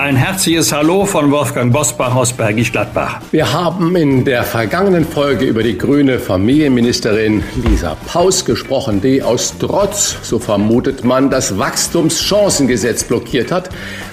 Ein herzliches Hallo von Wolfgang Bosbach aus Bergisch Gladbach. Wir haben in der vergangenen Folge über die grüne Familienministerin Lisa Paus gesprochen, die aus Trotz, so vermutet man, das Wachstumschancengesetz blockiert hat,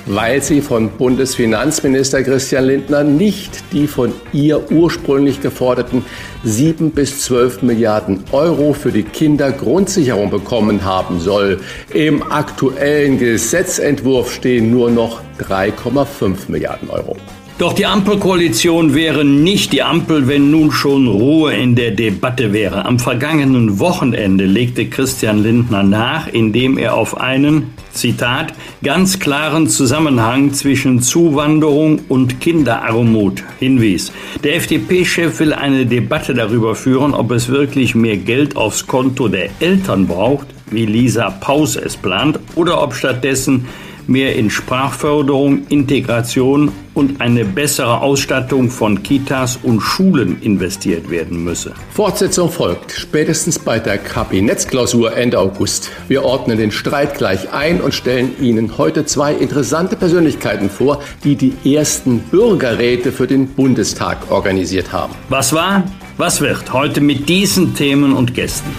weil sie von Bundesfinanzminister Christian Lindner nicht die von ihr ursprünglich geforderten 7 bis 12 Milliarden Euro für die Kindergrundsicherung bekommen haben soll. Im aktuellen Gesetzentwurf stehen nur noch 3,5 Milliarden Euro. Doch die Ampelkoalition wäre nicht die Ampel, wenn nun schon Ruhe in der Debatte wäre. Am vergangenen Wochenende legte Christian Lindner nach, indem er auf einen, Zitat, ganz klaren Zusammenhang zwischen Zuwanderung und Kinderarmut hinwies. Der FDP-Chef will eine Debatte darüber führen, ob es wirklich mehr Geld aufs Konto der Eltern braucht, wie Lisa Paus es plant, oder ob stattdessen mehr in Sprachförderung, Integration und eine bessere Ausstattung von Kitas und Schulen investiert werden müsse. Fortsetzung folgt, spätestens bei der Kabinettsklausur Ende August. Wir ordnen den Streit gleich ein und stellen Ihnen heute zwei interessante Persönlichkeiten vor, die die ersten Bürgerräte für den Bundestag organisiert haben. Was war? Was wird? Heute mit diesen Themen und Gästen.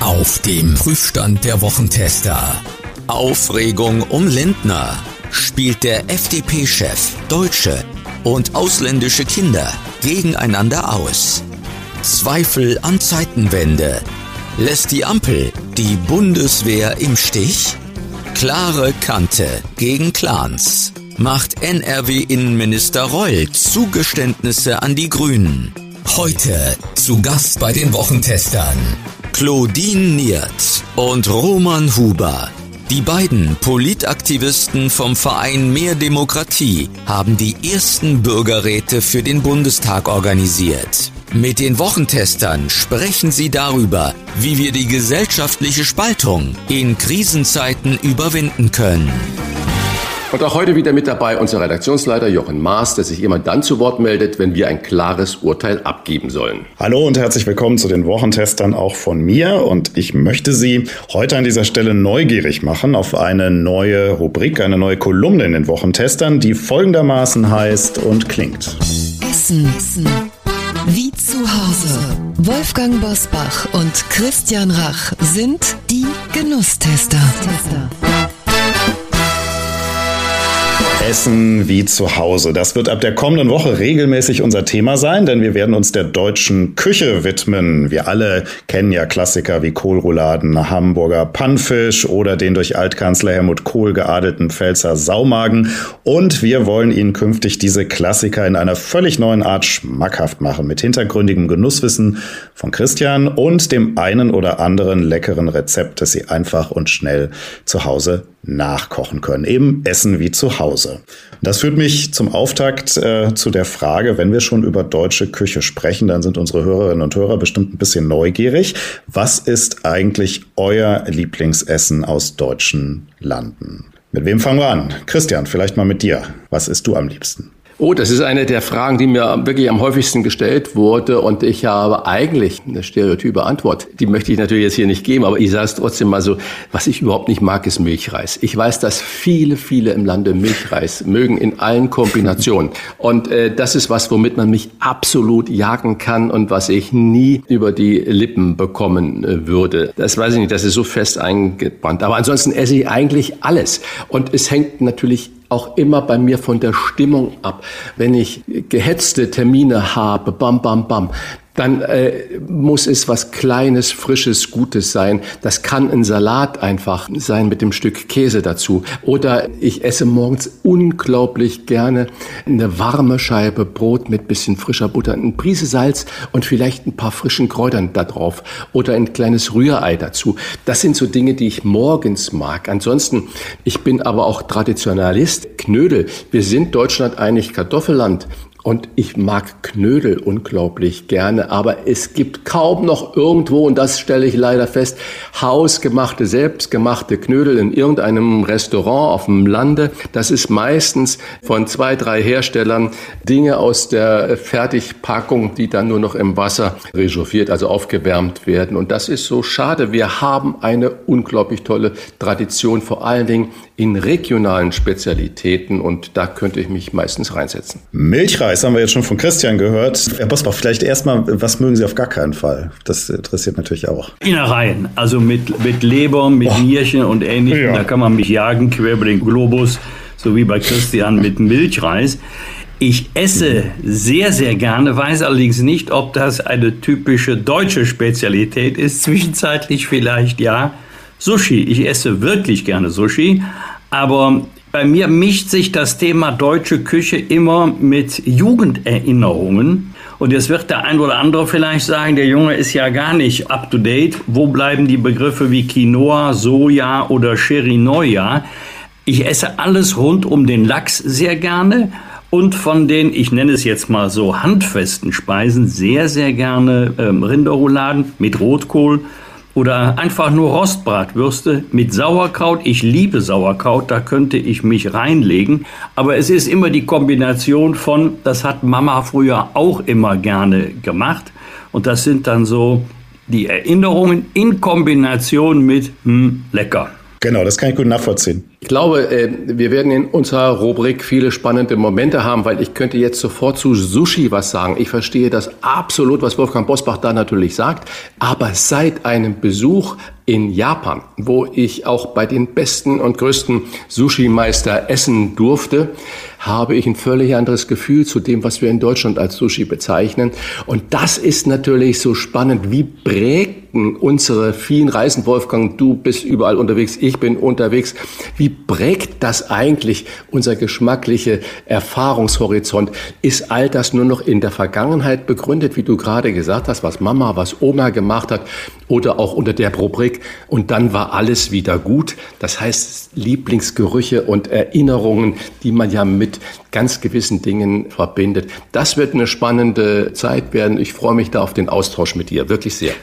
Auf dem Prüfstand der Wochentester. Aufregung um Lindner. Spielt der FDP-Chef deutsche und ausländische Kinder gegeneinander aus? Zweifel an Zeitenwende. Lässt die Ampel die Bundeswehr im Stich? Klare Kante gegen Clans. Macht NRW-Innenminister Reul Zugeständnisse an die Grünen. Heute zu Gast bei den Wochentestern. Claudine Niert und Roman Huber. Die beiden Politaktivisten vom Verein Mehr Demokratie haben die ersten Bürgerräte für den Bundestag organisiert. Mit den Wochentestern sprechen sie darüber, wie wir die gesellschaftliche Spaltung in Krisenzeiten überwinden können. Und auch heute wieder mit dabei unser Redaktionsleiter Jochen Maas, der sich immer dann zu Wort meldet, wenn wir ein klares Urteil abgeben sollen. Hallo und herzlich willkommen zu den Wochentestern auch von mir. Und ich möchte Sie heute an dieser Stelle neugierig machen auf eine neue Rubrik, eine neue Kolumne in den Wochentestern, die folgendermaßen heißt und klingt. Essen. Essen. Wie zu Hause. Wolfgang Bosbach und Christian Rach sind die Genusstester. Essen wie zu Hause. Das wird ab der kommenden Woche regelmäßig unser Thema sein, denn wir werden uns der deutschen Küche widmen. Wir alle kennen ja Klassiker wie Kohlrouladen, Hamburger Pannfisch oder den durch Altkanzler Helmut Kohl geadelten Pfälzer Saumagen. Und wir wollen Ihnen künftig diese Klassiker in einer völlig neuen Art schmackhaft machen, mit hintergründigem Genusswissen von Christian und dem einen oder anderen leckeren Rezept, das Sie einfach und schnell zu Hause nachkochen können. Eben Essen wie zu Hause. Das führt mich zum Auftakt äh, zu der Frage, wenn wir schon über deutsche Küche sprechen, dann sind unsere Hörerinnen und Hörer bestimmt ein bisschen neugierig. Was ist eigentlich euer Lieblingsessen aus deutschen Landen? Mit wem fangen wir an? Christian, vielleicht mal mit dir. Was isst du am liebsten? Oh, das ist eine der Fragen, die mir wirklich am häufigsten gestellt wurde. Und ich habe eigentlich eine stereotype Antwort. Die möchte ich natürlich jetzt hier nicht geben, aber ich sage es trotzdem mal so. Was ich überhaupt nicht mag, ist Milchreis. Ich weiß, dass viele, viele im Lande Milchreis mögen in allen Kombinationen. Und äh, das ist was, womit man mich absolut jagen kann und was ich nie über die Lippen bekommen äh, würde. Das weiß ich nicht, das ist so fest eingebrannt. Aber ansonsten esse ich eigentlich alles. Und es hängt natürlich auch immer bei mir von der Stimmung ab. Wenn ich gehetzte Termine habe, bam, bam, bam, dann äh, muss es was Kleines, Frisches, Gutes sein. Das kann ein Salat einfach sein mit dem Stück Käse dazu. Oder ich esse morgens unglaublich gerne eine warme Scheibe Brot mit bisschen frischer Butter, ein Prise Salz und vielleicht ein paar frischen Kräutern da drauf. Oder ein kleines Rührei dazu. Das sind so Dinge, die ich morgens mag. Ansonsten, ich bin aber auch Traditionalist. Knödel. Wir sind Deutschland eigentlich Kartoffelland. Und ich mag Knödel unglaublich gerne, aber es gibt kaum noch irgendwo, und das stelle ich leider fest, hausgemachte, selbstgemachte Knödel in irgendeinem Restaurant auf dem Lande. Das ist meistens von zwei, drei Herstellern Dinge aus der Fertigpackung, die dann nur noch im Wasser rechauffiert, also aufgewärmt werden. Und das ist so schade. Wir haben eine unglaublich tolle Tradition, vor allen Dingen in regionalen Spezialitäten und da könnte ich mich meistens reinsetzen. Milchreis haben wir jetzt schon von Christian gehört. Herr Bosbach, vielleicht erstmal, was mögen Sie auf gar keinen Fall? Das interessiert natürlich auch. Innereien, also mit, mit Leber, mit oh. Nierchen und ähnlichem, ja. da kann man mich jagen, quer über den Globus, so wie bei Christian mit Milchreis. Ich esse sehr, sehr gerne, weiß allerdings nicht, ob das eine typische deutsche Spezialität ist. Zwischenzeitlich vielleicht ja. Sushi. Ich esse wirklich gerne Sushi, aber bei mir mischt sich das Thema deutsche Küche immer mit Jugenderinnerungen. Und jetzt wird der ein oder andere vielleicht sagen, der Junge ist ja gar nicht up to date. Wo bleiben die Begriffe wie Quinoa, Soja oder Chirinoya? Ich esse alles rund um den Lachs sehr gerne und von den, ich nenne es jetzt mal so, handfesten Speisen sehr, sehr gerne ähm, Rinderrouladen mit Rotkohl oder einfach nur Rostbratwürste mit Sauerkraut. Ich liebe Sauerkraut, da könnte ich mich reinlegen. Aber es ist immer die Kombination von, das hat Mama früher auch immer gerne gemacht. Und das sind dann so die Erinnerungen in Kombination mit hm, lecker. Genau, das kann ich gut nachvollziehen. Ich glaube, äh, wir werden in unserer Rubrik viele spannende Momente haben, weil ich könnte jetzt sofort zu Sushi was sagen. Ich verstehe das absolut, was Wolfgang Bosbach da natürlich sagt. Aber seit einem Besuch in Japan, wo ich auch bei den besten und größten Sushi-Meister essen durfte, habe ich ein völlig anderes Gefühl zu dem, was wir in Deutschland als Sushi bezeichnen. Und das ist natürlich so spannend. Wie prägten unsere vielen Reisen, Wolfgang, du bist überall unterwegs, ich bin unterwegs. Wie prägt das eigentlich unser geschmackliche Erfahrungshorizont? Ist all das nur noch in der Vergangenheit begründet, wie du gerade gesagt hast, was Mama, was Oma gemacht hat oder auch unter der Rubrik und dann war alles wieder gut? Das heißt, Lieblingsgerüche und Erinnerungen, die man ja mit ganz gewissen Dingen verbindet. Das wird eine spannende Zeit werden. Ich freue mich da auf den Austausch mit dir, wirklich sehr.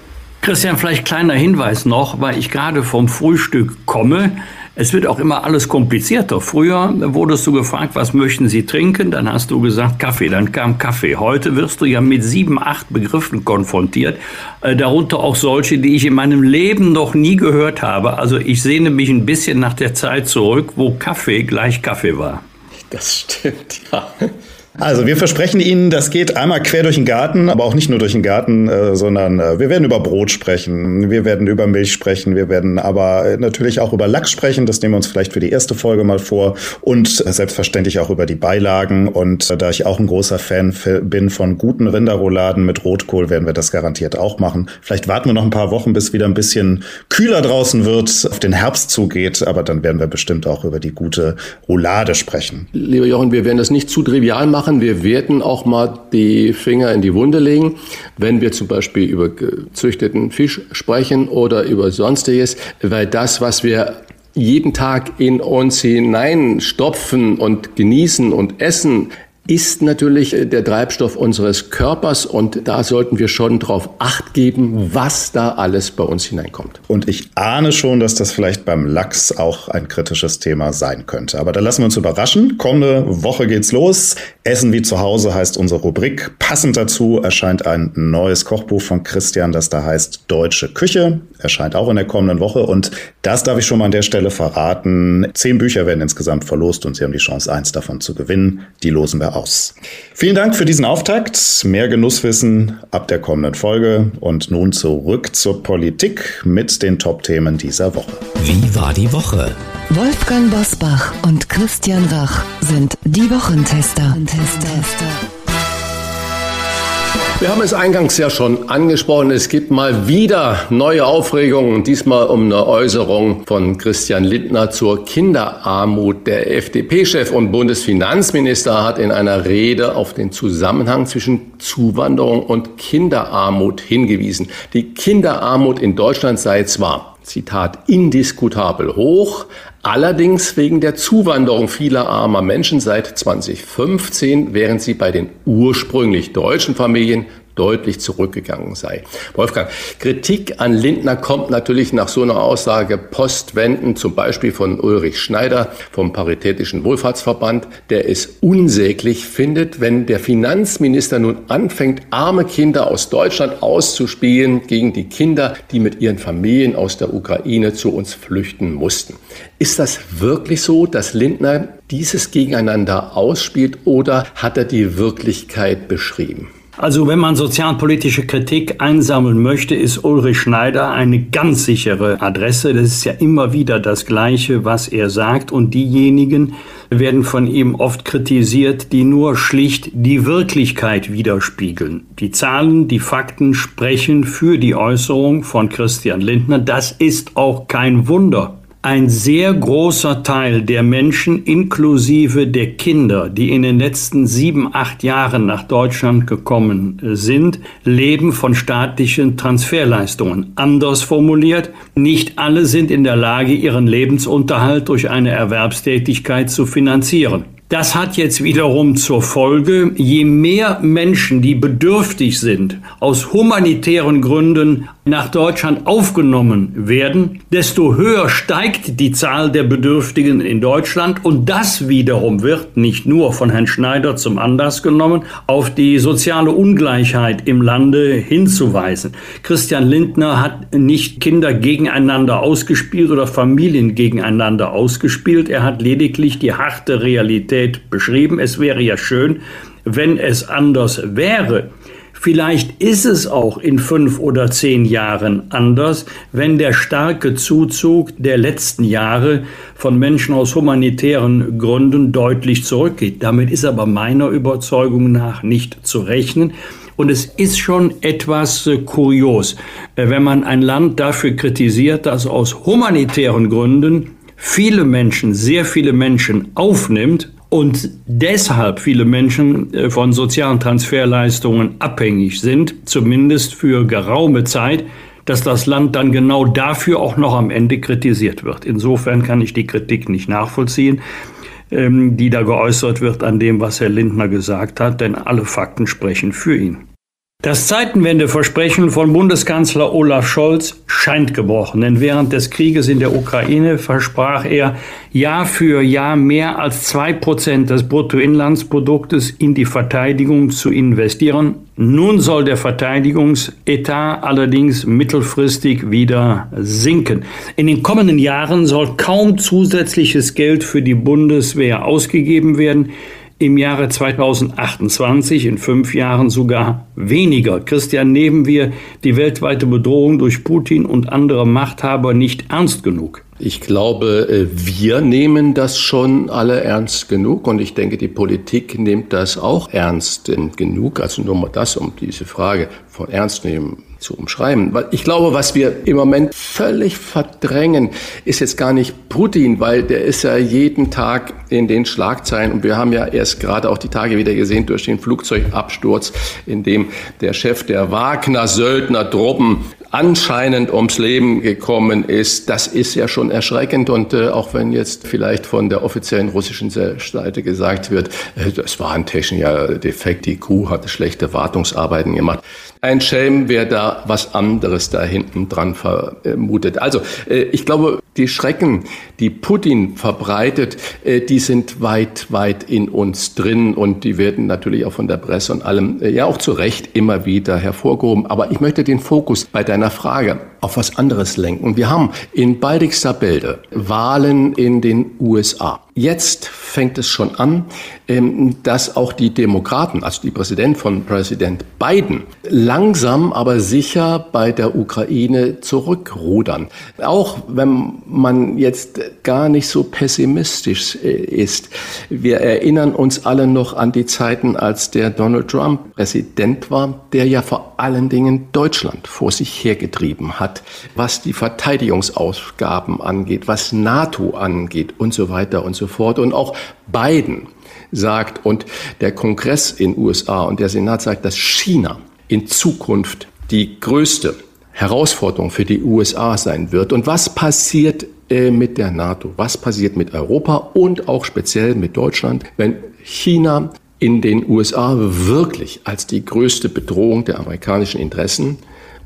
Christian, vielleicht kleiner Hinweis noch, weil ich gerade vom Frühstück komme. Es wird auch immer alles komplizierter. Früher wurdest du gefragt, was möchten Sie trinken? Dann hast du gesagt Kaffee, dann kam Kaffee. Heute wirst du ja mit sieben, acht Begriffen konfrontiert, äh, darunter auch solche, die ich in meinem Leben noch nie gehört habe. Also ich sehne mich ein bisschen nach der Zeit zurück, wo Kaffee gleich Kaffee war. Das stimmt, ja. Also wir versprechen Ihnen, das geht einmal quer durch den Garten, aber auch nicht nur durch den Garten, äh, sondern äh, wir werden über Brot sprechen, wir werden über Milch sprechen, wir werden aber äh, natürlich auch über Lachs sprechen, das nehmen wir uns vielleicht für die erste Folge mal vor und selbstverständlich auch über die Beilagen und da ich auch ein großer Fan bin von guten Rinderrouladen mit Rotkohl, werden wir das garantiert auch machen. Vielleicht warten wir noch ein paar Wochen, bis wieder ein bisschen kühler draußen wird, auf den Herbst zugeht, aber dann werden wir bestimmt auch über die gute Roulade sprechen. Lieber Jochen, wir werden das nicht zu trivial machen machen. Wir werden auch mal die Finger in die Wunde legen, wenn wir zum Beispiel über gezüchteten Fisch sprechen oder über sonstiges, weil das, was wir jeden Tag in uns hineinstopfen und genießen und essen, ist natürlich äh, der Treibstoff unseres Körpers und da sollten wir schon drauf acht geben, was da alles bei uns hineinkommt. Und ich ahne schon, dass das vielleicht beim Lachs auch ein kritisches Thema sein könnte. Aber da lassen wir uns überraschen. Kommende Woche geht's los. Essen wie zu Hause heißt unsere Rubrik. Passend dazu erscheint ein neues Kochbuch von Christian, das da heißt Deutsche Küche. Erscheint auch in der kommenden Woche und das darf ich schon mal an der Stelle verraten. Zehn Bücher werden insgesamt verlost und Sie haben die Chance, eins davon zu gewinnen. Die losen wir aus. Vielen Dank für diesen Auftakt. Mehr Genusswissen ab der kommenden Folge. Und nun zurück zur Politik mit den Top-Themen dieser Woche. Wie war die Woche? Wolfgang Bosbach und Christian Rach sind die Wochentester. Wochentester. Wir haben es eingangs ja schon angesprochen. Es gibt mal wieder neue Aufregungen. Diesmal um eine Äußerung von Christian Lindner zur Kinderarmut. Der FDP-Chef und Bundesfinanzminister hat in einer Rede auf den Zusammenhang zwischen Zuwanderung und Kinderarmut hingewiesen. Die Kinderarmut in Deutschland sei zwar Zitat, indiskutabel hoch, allerdings wegen der Zuwanderung vieler armer Menschen seit 2015, während sie bei den ursprünglich deutschen Familien deutlich zurückgegangen sei. Wolfgang, Kritik an Lindner kommt natürlich nach so einer Aussage postwendend, zum Beispiel von Ulrich Schneider vom Paritätischen Wohlfahrtsverband, der es unsäglich findet, wenn der Finanzminister nun anfängt, arme Kinder aus Deutschland auszuspielen gegen die Kinder, die mit ihren Familien aus der Ukraine zu uns flüchten mussten. Ist das wirklich so, dass Lindner dieses gegeneinander ausspielt oder hat er die Wirklichkeit beschrieben? Also wenn man sozialpolitische Kritik einsammeln möchte, ist Ulrich Schneider eine ganz sichere Adresse. Das ist ja immer wieder das Gleiche, was er sagt. Und diejenigen werden von ihm oft kritisiert, die nur schlicht die Wirklichkeit widerspiegeln. Die Zahlen, die Fakten sprechen für die Äußerung von Christian Lindner. Das ist auch kein Wunder ein sehr großer Teil der Menschen, inklusive der Kinder, die in den letzten sieben, acht Jahren nach Deutschland gekommen sind, leben von staatlichen Transferleistungen. Anders formuliert, nicht alle sind in der Lage, ihren Lebensunterhalt durch eine Erwerbstätigkeit zu finanzieren. Das hat jetzt wiederum zur Folge, je mehr Menschen, die bedürftig sind, aus humanitären Gründen nach Deutschland aufgenommen werden, desto höher steigt die Zahl der Bedürftigen in Deutschland und das wiederum wird nicht nur von Herrn Schneider zum Anlass genommen, auf die soziale Ungleichheit im Lande hinzuweisen. Christian Lindner hat nicht Kinder gegeneinander ausgespielt oder Familien gegeneinander ausgespielt, er hat lediglich die harte Realität beschrieben. Es wäre ja schön, wenn es anders wäre. Vielleicht ist es auch in fünf oder zehn Jahren anders, wenn der starke Zuzug der letzten Jahre von Menschen aus humanitären Gründen deutlich zurückgeht. Damit ist aber meiner Überzeugung nach nicht zu rechnen. Und es ist schon etwas äh, kurios, äh, wenn man ein Land dafür kritisiert, dass aus humanitären Gründen viele Menschen, sehr viele Menschen aufnimmt und deshalb viele Menschen äh, von sozialen Transferleistungen abhängig sind, zumindest für geraume Zeit, dass das Land dann genau dafür auch noch am Ende kritisiert wird. Insofern kann ich die Kritik nicht nachvollziehen, ähm, die da geäußert wird an dem, was Herr Lindner gesagt hat, denn alle Fakten sprechen für ihn. Das Zeitenwendeversprechen von Bundeskanzler Olaf Scholz scheint gebrochen, denn während des Krieges in der Ukraine versprach er Jahr für Jahr mehr als zwei Prozent des Bruttoinlandsproduktes in die Verteidigung zu investieren. Nun soll der Verteidigungsetat allerdings mittelfristig wieder sinken. In den kommenden Jahren soll kaum zusätzliches Geld für die Bundeswehr ausgegeben werden im Jahre 2028, in fünf Jahren sogar weniger. Christian, nehmen wir die weltweite Bedrohung durch Putin und andere Machthaber nicht ernst genug? Ich glaube, äh, wir nehmen das schon alle ernst genug und ich denke, die Politik nimmt das auch ernst genug. Also nur mal das, um diese Frage von ernst nehmen zu umschreiben. Weil ich glaube, was wir im Moment völlig verdrängen, ist jetzt gar nicht Putin, weil der ist ja jeden Tag in den Schlagzeilen und wir haben ja erst gerade auch die Tage wieder gesehen durch den Flugzeugabsturz, in dem der Chef der Wagner-Söldner-Truppen anscheinend ums Leben gekommen ist, das ist ja schon erschreckend. Und äh, auch wenn jetzt vielleicht von der offiziellen russischen Seite gesagt wird, äh, das war ein technischer Defekt, die Crew hatte schlechte Wartungsarbeiten gemacht. Ein Schelm, wer da was anderes da hinten dran vermutet. Also äh, ich glaube, die Schrecken, die Putin verbreitet, äh, die sind weit, weit in uns drin und die werden natürlich auch von der Presse und allem, äh, ja auch zu Recht immer wieder hervorgehoben. Aber ich möchte den Fokus bei deiner Frage auf was anderes lenken. Wir haben in baldigster Bälde Wahlen in den USA. Jetzt fängt es schon an, ähm, dass auch die Demokraten, also die Präsident von Präsident Biden, langsam aber sicher bei der Ukraine zurückrudern. Auch wenn man jetzt gar nicht so pessimistisch äh, ist. Wir erinnern uns alle noch an die Zeiten, als der Donald Trump Präsident war, der ja vor allen Dingen Deutschland vor sich hergetrieben hat, was die Verteidigungsausgaben angeht, was NATO angeht und so weiter und so fort. Und auch Biden sagt und der Kongress in USA und der Senat sagt, dass China in Zukunft die größte Herausforderung für die USA sein wird. Und was passiert äh, mit der NATO? Was passiert mit Europa und auch speziell mit Deutschland, wenn China in den USA wirklich als die größte Bedrohung der amerikanischen Interessen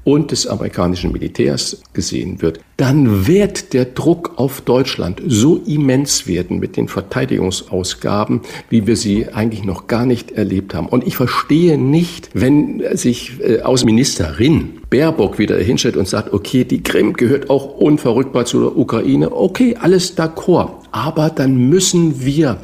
und des amerikanischen Militärs gesehen wird, dann wird der Druck auf Deutschland so immens werden mit den Verteidigungsausgaben, wie wir sie eigentlich noch gar nicht erlebt haben. Und ich verstehe nicht, wenn sich äh, Außenministerin Baerbock wieder hinstellt und sagt, okay, die Krim gehört auch unverrückbar zur Ukraine. Okay, alles d'accord. Aber dann müssen wir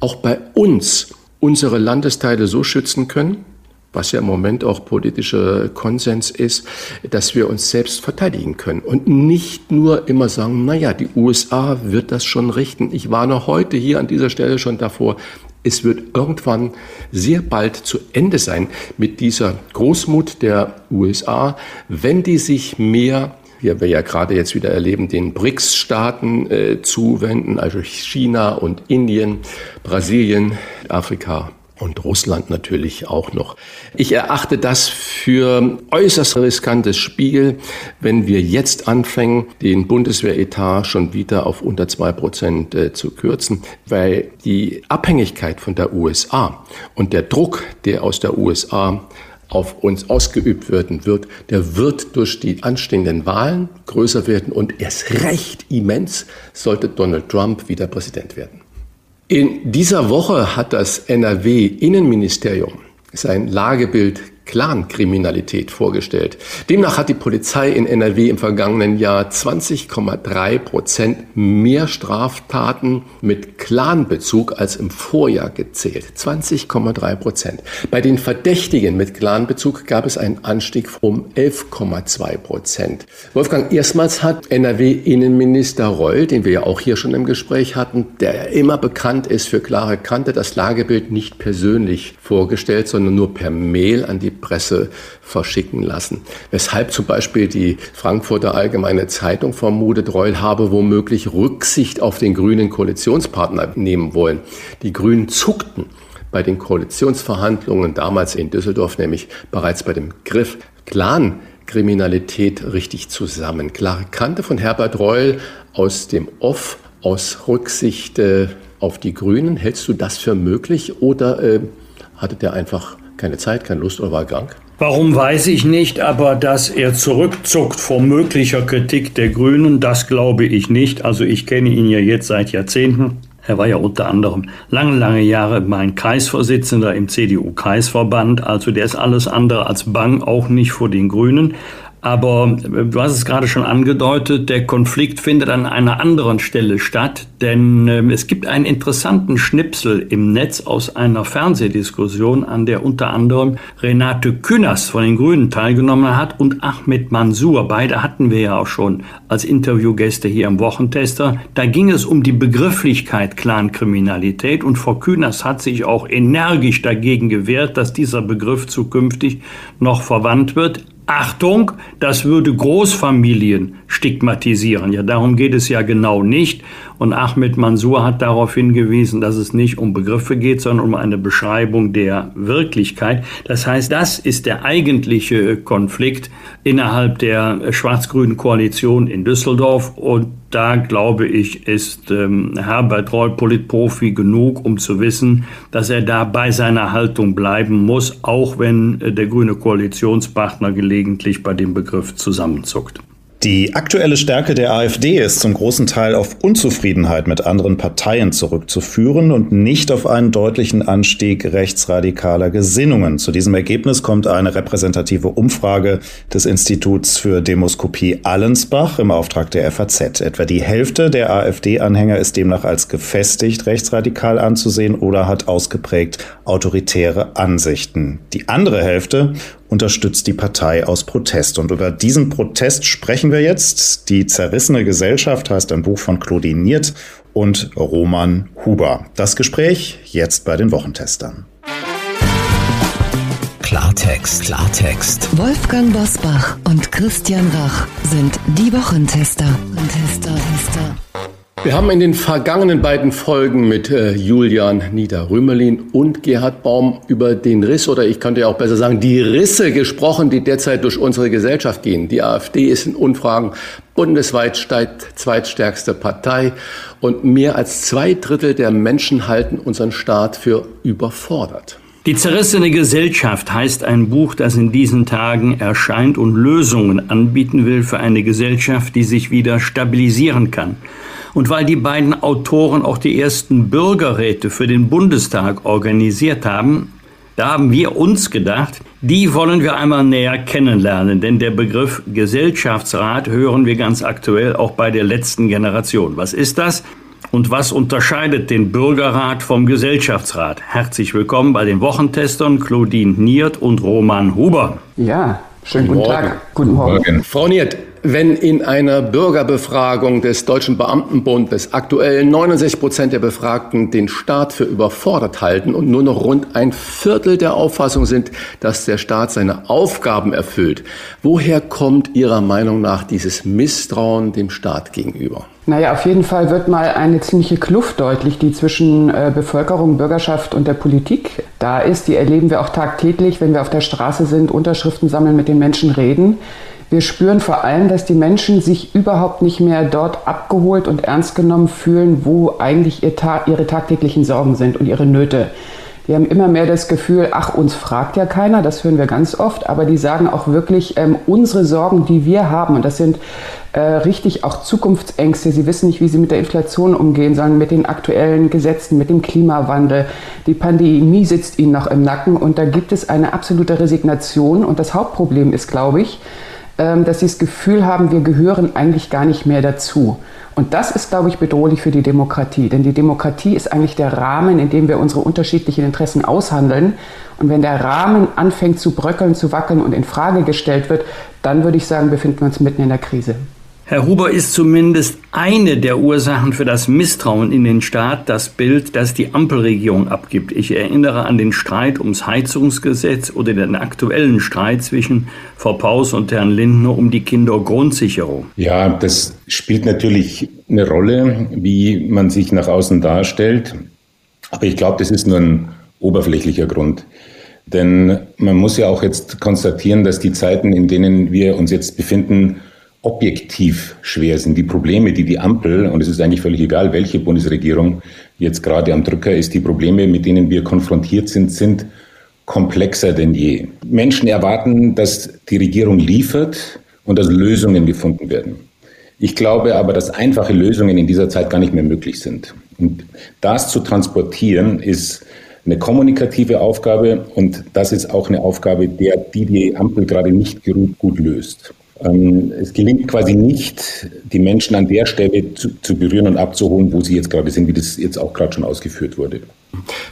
auch bei uns unsere Landesteile so schützen können, was ja im Moment auch politischer Konsens ist, dass wir uns selbst verteidigen können und nicht nur immer sagen, naja, die USA wird das schon richten. Ich warne heute hier an dieser Stelle schon davor, es wird irgendwann sehr bald zu Ende sein mit dieser Großmut der USA, wenn die sich mehr wie wir ja gerade jetzt wieder erleben, den BRICS-Staaten äh, zuwenden, also China und Indien, Brasilien, Afrika und Russland natürlich auch noch. Ich erachte das für äußerst riskantes Spiel, wenn wir jetzt anfangen, den Bundeswehretat schon wieder auf unter zwei Prozent äh, zu kürzen, weil die Abhängigkeit von der USA und der Druck, der aus der USA auf uns ausgeübt werden wird, der wird durch die anstehenden Wahlen größer werden und erst recht immens sollte Donald Trump wieder Präsident werden. In dieser Woche hat das NRW-Innenministerium sein Lagebild Clankriminalität vorgestellt. Demnach hat die Polizei in NRW im vergangenen Jahr 20,3 Prozent mehr Straftaten mit Clanbezug als im Vorjahr gezählt. 20,3 Prozent. Bei den Verdächtigen mit Clanbezug gab es einen Anstieg um 11,2 Prozent. Wolfgang, erstmals hat NRW-Innenminister Reul, den wir ja auch hier schon im Gespräch hatten, der immer bekannt ist für klare Kante, das Lagebild nicht persönlich vorgestellt, sondern nur per Mail an die Presse verschicken lassen. Weshalb zum Beispiel die Frankfurter Allgemeine Zeitung vermutet, Reul habe womöglich Rücksicht auf den grünen Koalitionspartner nehmen wollen. Die Grünen zuckten bei den Koalitionsverhandlungen damals in Düsseldorf, nämlich bereits bei dem Griff Clan Kriminalität richtig zusammen. Klare Kante von Herbert Reul aus dem Off, aus Rücksicht äh, auf die Grünen. Hältst du das für möglich oder äh, hatte der einfach keine Zeit, keine Lust oder war krank? Warum weiß ich nicht, aber dass er zurückzuckt vor möglicher Kritik der Grünen, das glaube ich nicht. Also ich kenne ihn ja jetzt seit Jahrzehnten. Er war ja unter anderem lange, lange Jahre mein Kreisvorsitzender im CDU-Kreisverband. Also der ist alles andere als bang, auch nicht vor den Grünen. Aber äh, du hast es gerade schon angedeutet, der Konflikt findet an einer anderen Stelle statt, denn äh, es gibt einen interessanten Schnipsel im Netz aus einer Fernsehdiskussion, an der unter anderem Renate Künast von den Grünen teilgenommen hat und Ahmed Mansour. Beide hatten wir ja auch schon als Interviewgäste hier im Wochentester. Da ging es um die Begrifflichkeit Clankriminalität und Frau Künast hat sich auch energisch dagegen gewehrt, dass dieser Begriff zukünftig noch verwandt wird. Achtung, das würde Großfamilien stigmatisieren. Ja, darum geht es ja genau nicht. Und Ahmed Mansour hat darauf hingewiesen, dass es nicht um Begriffe geht, sondern um eine Beschreibung der Wirklichkeit. Das heißt, das ist der eigentliche Konflikt innerhalb der schwarz-grünen Koalition in Düsseldorf. Und da glaube ich, ist ähm, Herbert Reul Politprofi genug, um zu wissen, dass er da bei seiner Haltung bleiben muss, auch wenn äh, der grüne Koalitionspartner gelegentlich bei dem Begriff zusammenzuckt. Die aktuelle Stärke der AfD ist zum großen Teil auf Unzufriedenheit mit anderen Parteien zurückzuführen und nicht auf einen deutlichen Anstieg rechtsradikaler Gesinnungen. Zu diesem Ergebnis kommt eine repräsentative Umfrage des Instituts für Demoskopie Allensbach im Auftrag der FAZ. Etwa die Hälfte der AfD-Anhänger ist demnach als gefestigt rechtsradikal anzusehen oder hat ausgeprägt autoritäre Ansichten. Die andere Hälfte unterstützt die Partei aus Protest. Und über diesen Protest sprechen wir jetzt. Die zerrissene Gesellschaft heißt ein Buch von Claudine Niert und Roman Huber. Das Gespräch jetzt bei den Wochentestern. Klartext, Klartext. Wolfgang Bosbach und Christian Rach sind die Wochentester. Tester, Tester. Wir haben in den vergangenen beiden Folgen mit äh, Julian Niederrümelin und Gerhard Baum über den Riss oder ich könnte ja auch besser sagen, die Risse gesprochen, die derzeit durch unsere Gesellschaft gehen. Die AfD ist in Umfragen bundesweit zweitstärkste Partei und mehr als zwei Drittel der Menschen halten unseren Staat für überfordert. Die zerrissene Gesellschaft heißt ein Buch, das in diesen Tagen erscheint und Lösungen anbieten will für eine Gesellschaft, die sich wieder stabilisieren kann. Und weil die beiden Autoren auch die ersten Bürgerräte für den Bundestag organisiert haben, da haben wir uns gedacht, die wollen wir einmal näher kennenlernen, denn der Begriff Gesellschaftsrat hören wir ganz aktuell auch bei der letzten Generation. Was ist das? Und was unterscheidet den Bürgerrat vom Gesellschaftsrat? Herzlich willkommen bei den Wochentestern Claudine Niert und Roman Huber. Ja, schönen guten, guten Tag. Guten Morgen. Frau Niert, wenn in einer Bürgerbefragung des Deutschen Beamtenbundes aktuell 69 Prozent der Befragten den Staat für überfordert halten und nur noch rund ein Viertel der Auffassung sind, dass der Staat seine Aufgaben erfüllt, woher kommt Ihrer Meinung nach dieses Misstrauen dem Staat gegenüber? Naja, auf jeden Fall wird mal eine ziemliche Kluft deutlich, die zwischen äh, Bevölkerung, Bürgerschaft und der Politik da ist. Die erleben wir auch tagtäglich, wenn wir auf der Straße sind, Unterschriften sammeln, mit den Menschen reden. Wir spüren vor allem, dass die Menschen sich überhaupt nicht mehr dort abgeholt und ernst genommen fühlen, wo eigentlich ihr Ta ihre tagtäglichen Sorgen sind und ihre Nöte. Die haben immer mehr das Gefühl, ach, uns fragt ja keiner, das hören wir ganz oft, aber die sagen auch wirklich, ähm, unsere Sorgen, die wir haben, und das sind äh, richtig auch Zukunftsängste, sie wissen nicht, wie sie mit der Inflation umgehen sollen, mit den aktuellen Gesetzen, mit dem Klimawandel. Die Pandemie sitzt ihnen noch im Nacken und da gibt es eine absolute Resignation und das Hauptproblem ist, glaube ich, dass sie das Gefühl haben, wir gehören eigentlich gar nicht mehr dazu. Und das ist, glaube ich, bedrohlich für die Demokratie. Denn die Demokratie ist eigentlich der Rahmen, in dem wir unsere unterschiedlichen Interessen aushandeln. Und wenn der Rahmen anfängt zu bröckeln, zu wackeln und in Frage gestellt wird, dann würde ich sagen, befinden wir uns mitten in der Krise. Herr Huber ist zumindest eine der Ursachen für das Misstrauen in den Staat, das Bild, das die Ampelregierung abgibt. Ich erinnere an den Streit ums Heizungsgesetz oder den aktuellen Streit zwischen Frau Paus und Herrn Lindner um die Kindergrundsicherung. Ja, das spielt natürlich eine Rolle, wie man sich nach außen darstellt. Aber ich glaube, das ist nur ein oberflächlicher Grund. Denn man muss ja auch jetzt konstatieren, dass die Zeiten, in denen wir uns jetzt befinden, objektiv schwer sind. Die Probleme, die die Ampel, und es ist eigentlich völlig egal, welche Bundesregierung jetzt gerade am Drücker ist, die Probleme, mit denen wir konfrontiert sind, sind komplexer denn je. Menschen erwarten, dass die Regierung liefert und dass Lösungen gefunden werden. Ich glaube aber, dass einfache Lösungen in dieser Zeit gar nicht mehr möglich sind. Und das zu transportieren ist eine kommunikative Aufgabe und das ist auch eine Aufgabe, der die die Ampel gerade nicht gut löst. Ähm, es gelingt quasi nicht, die Menschen an der Stelle zu, zu berühren und abzuholen, wo sie jetzt gerade sind, wie das jetzt auch gerade schon ausgeführt wurde.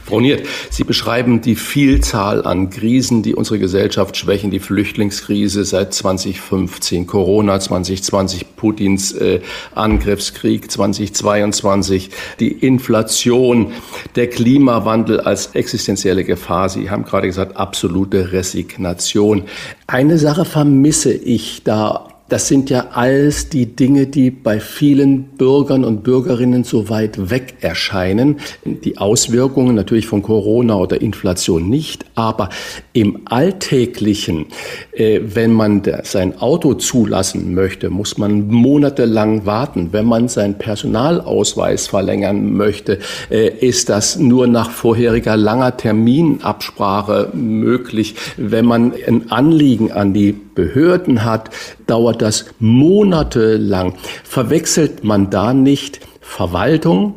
Frau Niert, Sie beschreiben die Vielzahl an Krisen, die unsere Gesellschaft schwächen, die Flüchtlingskrise seit 2015, Corona 2020, Putins äh, Angriffskrieg 2022, die Inflation, der Klimawandel als existenzielle Gefahr. Sie haben gerade gesagt, absolute Resignation. Eine Sache vermisse ich da das sind ja alles die Dinge, die bei vielen Bürgern und Bürgerinnen so weit weg erscheinen. Die Auswirkungen natürlich von Corona oder Inflation nicht, aber im Alltäglichen, äh, wenn man sein Auto zulassen möchte, muss man monatelang warten. Wenn man seinen Personalausweis verlängern möchte, äh, ist das nur nach vorheriger langer Terminabsprache möglich. Wenn man ein Anliegen an die Behörden hat, dauert das monatelang. Verwechselt man da nicht Verwaltung,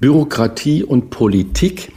Bürokratie und Politik?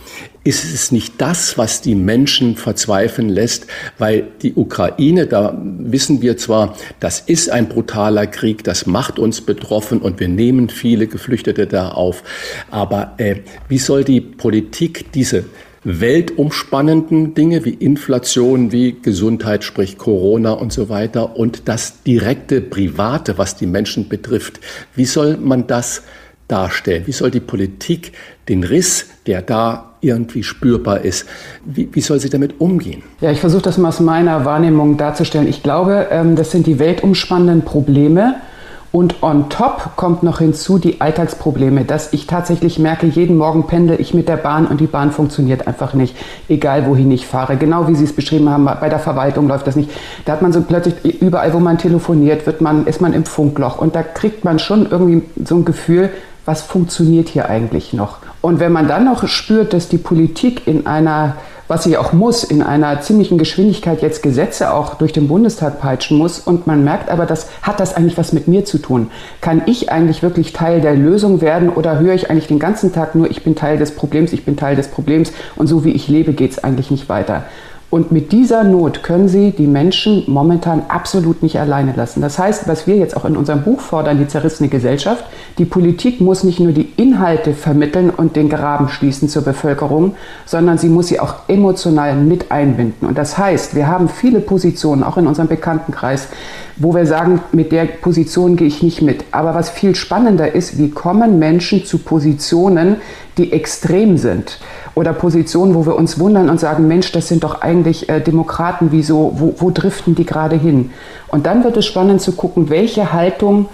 Ist es nicht das, was die Menschen verzweifeln lässt? Weil die Ukraine, da wissen wir zwar, das ist ein brutaler Krieg, das macht uns betroffen und wir nehmen viele Geflüchtete da auf. Aber äh, wie soll die Politik diese weltumspannenden Dinge wie Inflation, wie Gesundheit, sprich Corona und so weiter und das direkte Private, was die Menschen betrifft. Wie soll man das darstellen? Wie soll die Politik den Riss, der da irgendwie spürbar ist, wie, wie soll sie damit umgehen? Ja, ich versuche das mal aus meiner Wahrnehmung darzustellen. Ich glaube, ähm, das sind die weltumspannenden Probleme Und on top kommt noch hinzu die Alltagsprobleme, dass ich tatsächlich merke, jeden Morgen pendle ich mit der Bahn und die Bahn funktioniert einfach nicht, egal wohin ich fahre. Genau wie Sie es beschrieben haben, bei der Verwaltung läuft das nicht. Da hat man so plötzlich überall, wo man telefoniert, wird man, ist man im Funkloch und da kriegt man schon irgendwie so ein Gefühl, was funktioniert hier eigentlich noch? Und wenn man dann noch spürt, dass die Politik in einer was sie auch muss, in einer ziemlichen Geschwindigkeit jetzt Gesetze auch durch den Bundestag peitschen muss. Und man merkt aber, das hat das eigentlich was mit mir zu tun. Kann ich eigentlich wirklich Teil der Lösung werden oder höre ich eigentlich den ganzen Tag nur, ich bin Teil des Problems, ich bin Teil des Problems und so wie ich lebe, geht es eigentlich nicht weiter. Und mit dieser Not können Sie die Menschen momentan absolut nicht alleine lassen. Das heißt, was wir jetzt auch in unserem Buch fordern, die zerrissene Gesellschaft, die Politik muss nicht nur die Inhalte vermitteln und den Graben schließen zur Bevölkerung, sondern sie muss sie auch emotional mit einbinden. Und das heißt, wir haben viele Positionen, auch in unserem Bekanntenkreis, wo wir sagen, mit der Position gehe ich nicht mit. Aber was viel spannender ist, wie kommen Menschen zu Positionen, die extrem sind? oder Positionen, wo wir uns wundern und sagen, Mensch, das sind doch eigentlich äh, Demokraten, wieso, wo, wo driften die gerade hin? Und dann wird es spannend zu gucken, welche Haltung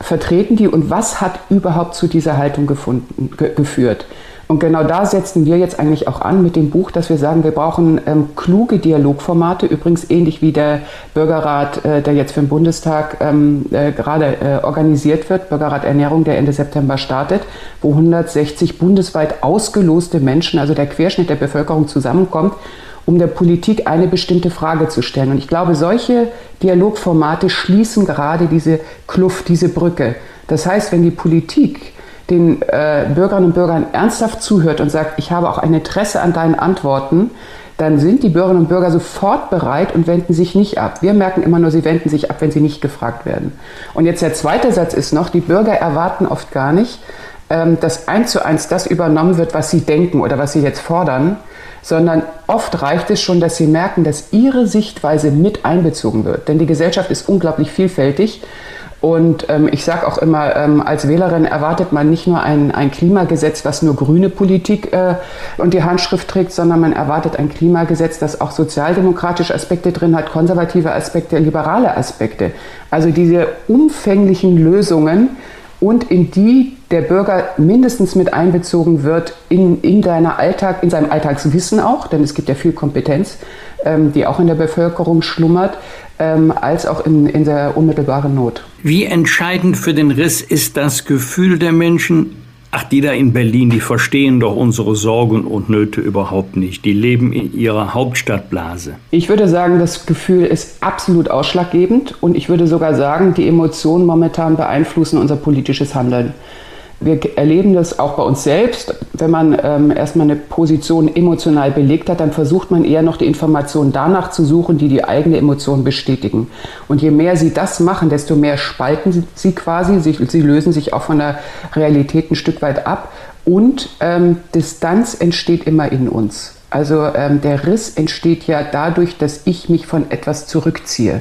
vertreten die und was hat überhaupt zu dieser Haltung gefunden, ge geführt. Und genau da setzen wir jetzt eigentlich auch an mit dem Buch, dass wir sagen, wir brauchen ähm, kluge Dialogformate, übrigens ähnlich wie der Bürgerrat, äh, der jetzt für den Bundestag ähm, äh, gerade äh, organisiert wird, Bürgerrat Ernährung, der Ende September startet, wo 160 bundesweit ausgeloste Menschen, also der Querschnitt der Bevölkerung zusammenkommt, um der Politik eine bestimmte Frage zu stellen. Und ich glaube, solche Dialogformate schließen gerade diese Kluft, diese Brücke. Das heißt, wenn die Politik den äh, Bürgerinnen und Bürgern ernsthaft zuhört und sagt, ich habe auch ein Interesse an deinen Antworten, dann sind die Bürgerinnen und Bürger sofort bereit und wenden sich nicht ab. Wir merken immer nur, sie wenden sich ab, wenn sie nicht gefragt werden. Und jetzt der zweite Satz ist noch, die Bürger erwarten oft gar nicht, ähm, dass eins zu eins das übernommen wird, was sie denken oder was sie jetzt fordern, sondern oft reicht es schon, dass sie merken, dass ihre Sichtweise mit einbezogen wird. Denn die Gesellschaft ist unglaublich vielfältig und ähm, ich sage auch immer, ähm, als Wählerin erwartet man nicht nur ein, ein Klimagesetz, was nur grüne Politik äh, und die Handschrift trägt, sondern man erwartet ein Klimagesetz, das auch sozialdemokratische Aspekte drin hat, konservative Aspekte, liberale Aspekte. Also diese umfänglichen Lösungen und in die der Bürger mindestens mit einbezogen wird in, in, deiner Alltag, in seinem Alltagswissen auch, denn es gibt ja viel Kompetenz, ähm, die auch in der Bevölkerung schlummert ähm, als auch in, in der unmittelbaren Not. Wie entscheidend für den Riss ist das Gefühl der Menschen, Ach, die da in Berlin, die verstehen doch unsere Sorgen und Nöte überhaupt nicht. Die leben in ihrer Hauptstadtblase. Ich würde sagen, das Gefühl ist absolut ausschlaggebend und ich würde sogar sagen, die Emotionen momentan beeinflussen unser politisches Handeln. Wir erleben das auch bei uns selbst. Wenn man ähm, erstmal eine Position emotional belegt hat, dann versucht man eher noch die Informationen danach zu suchen, die die eigene Emotion bestätigen. Und je mehr sie das machen, desto mehr spalten sie quasi. Sie, sie lösen sich auch von der Realität ein Stück weit ab. Und ähm, Distanz entsteht immer in uns. Also ähm, der Riss entsteht ja dadurch, dass ich mich von etwas zurückziehe.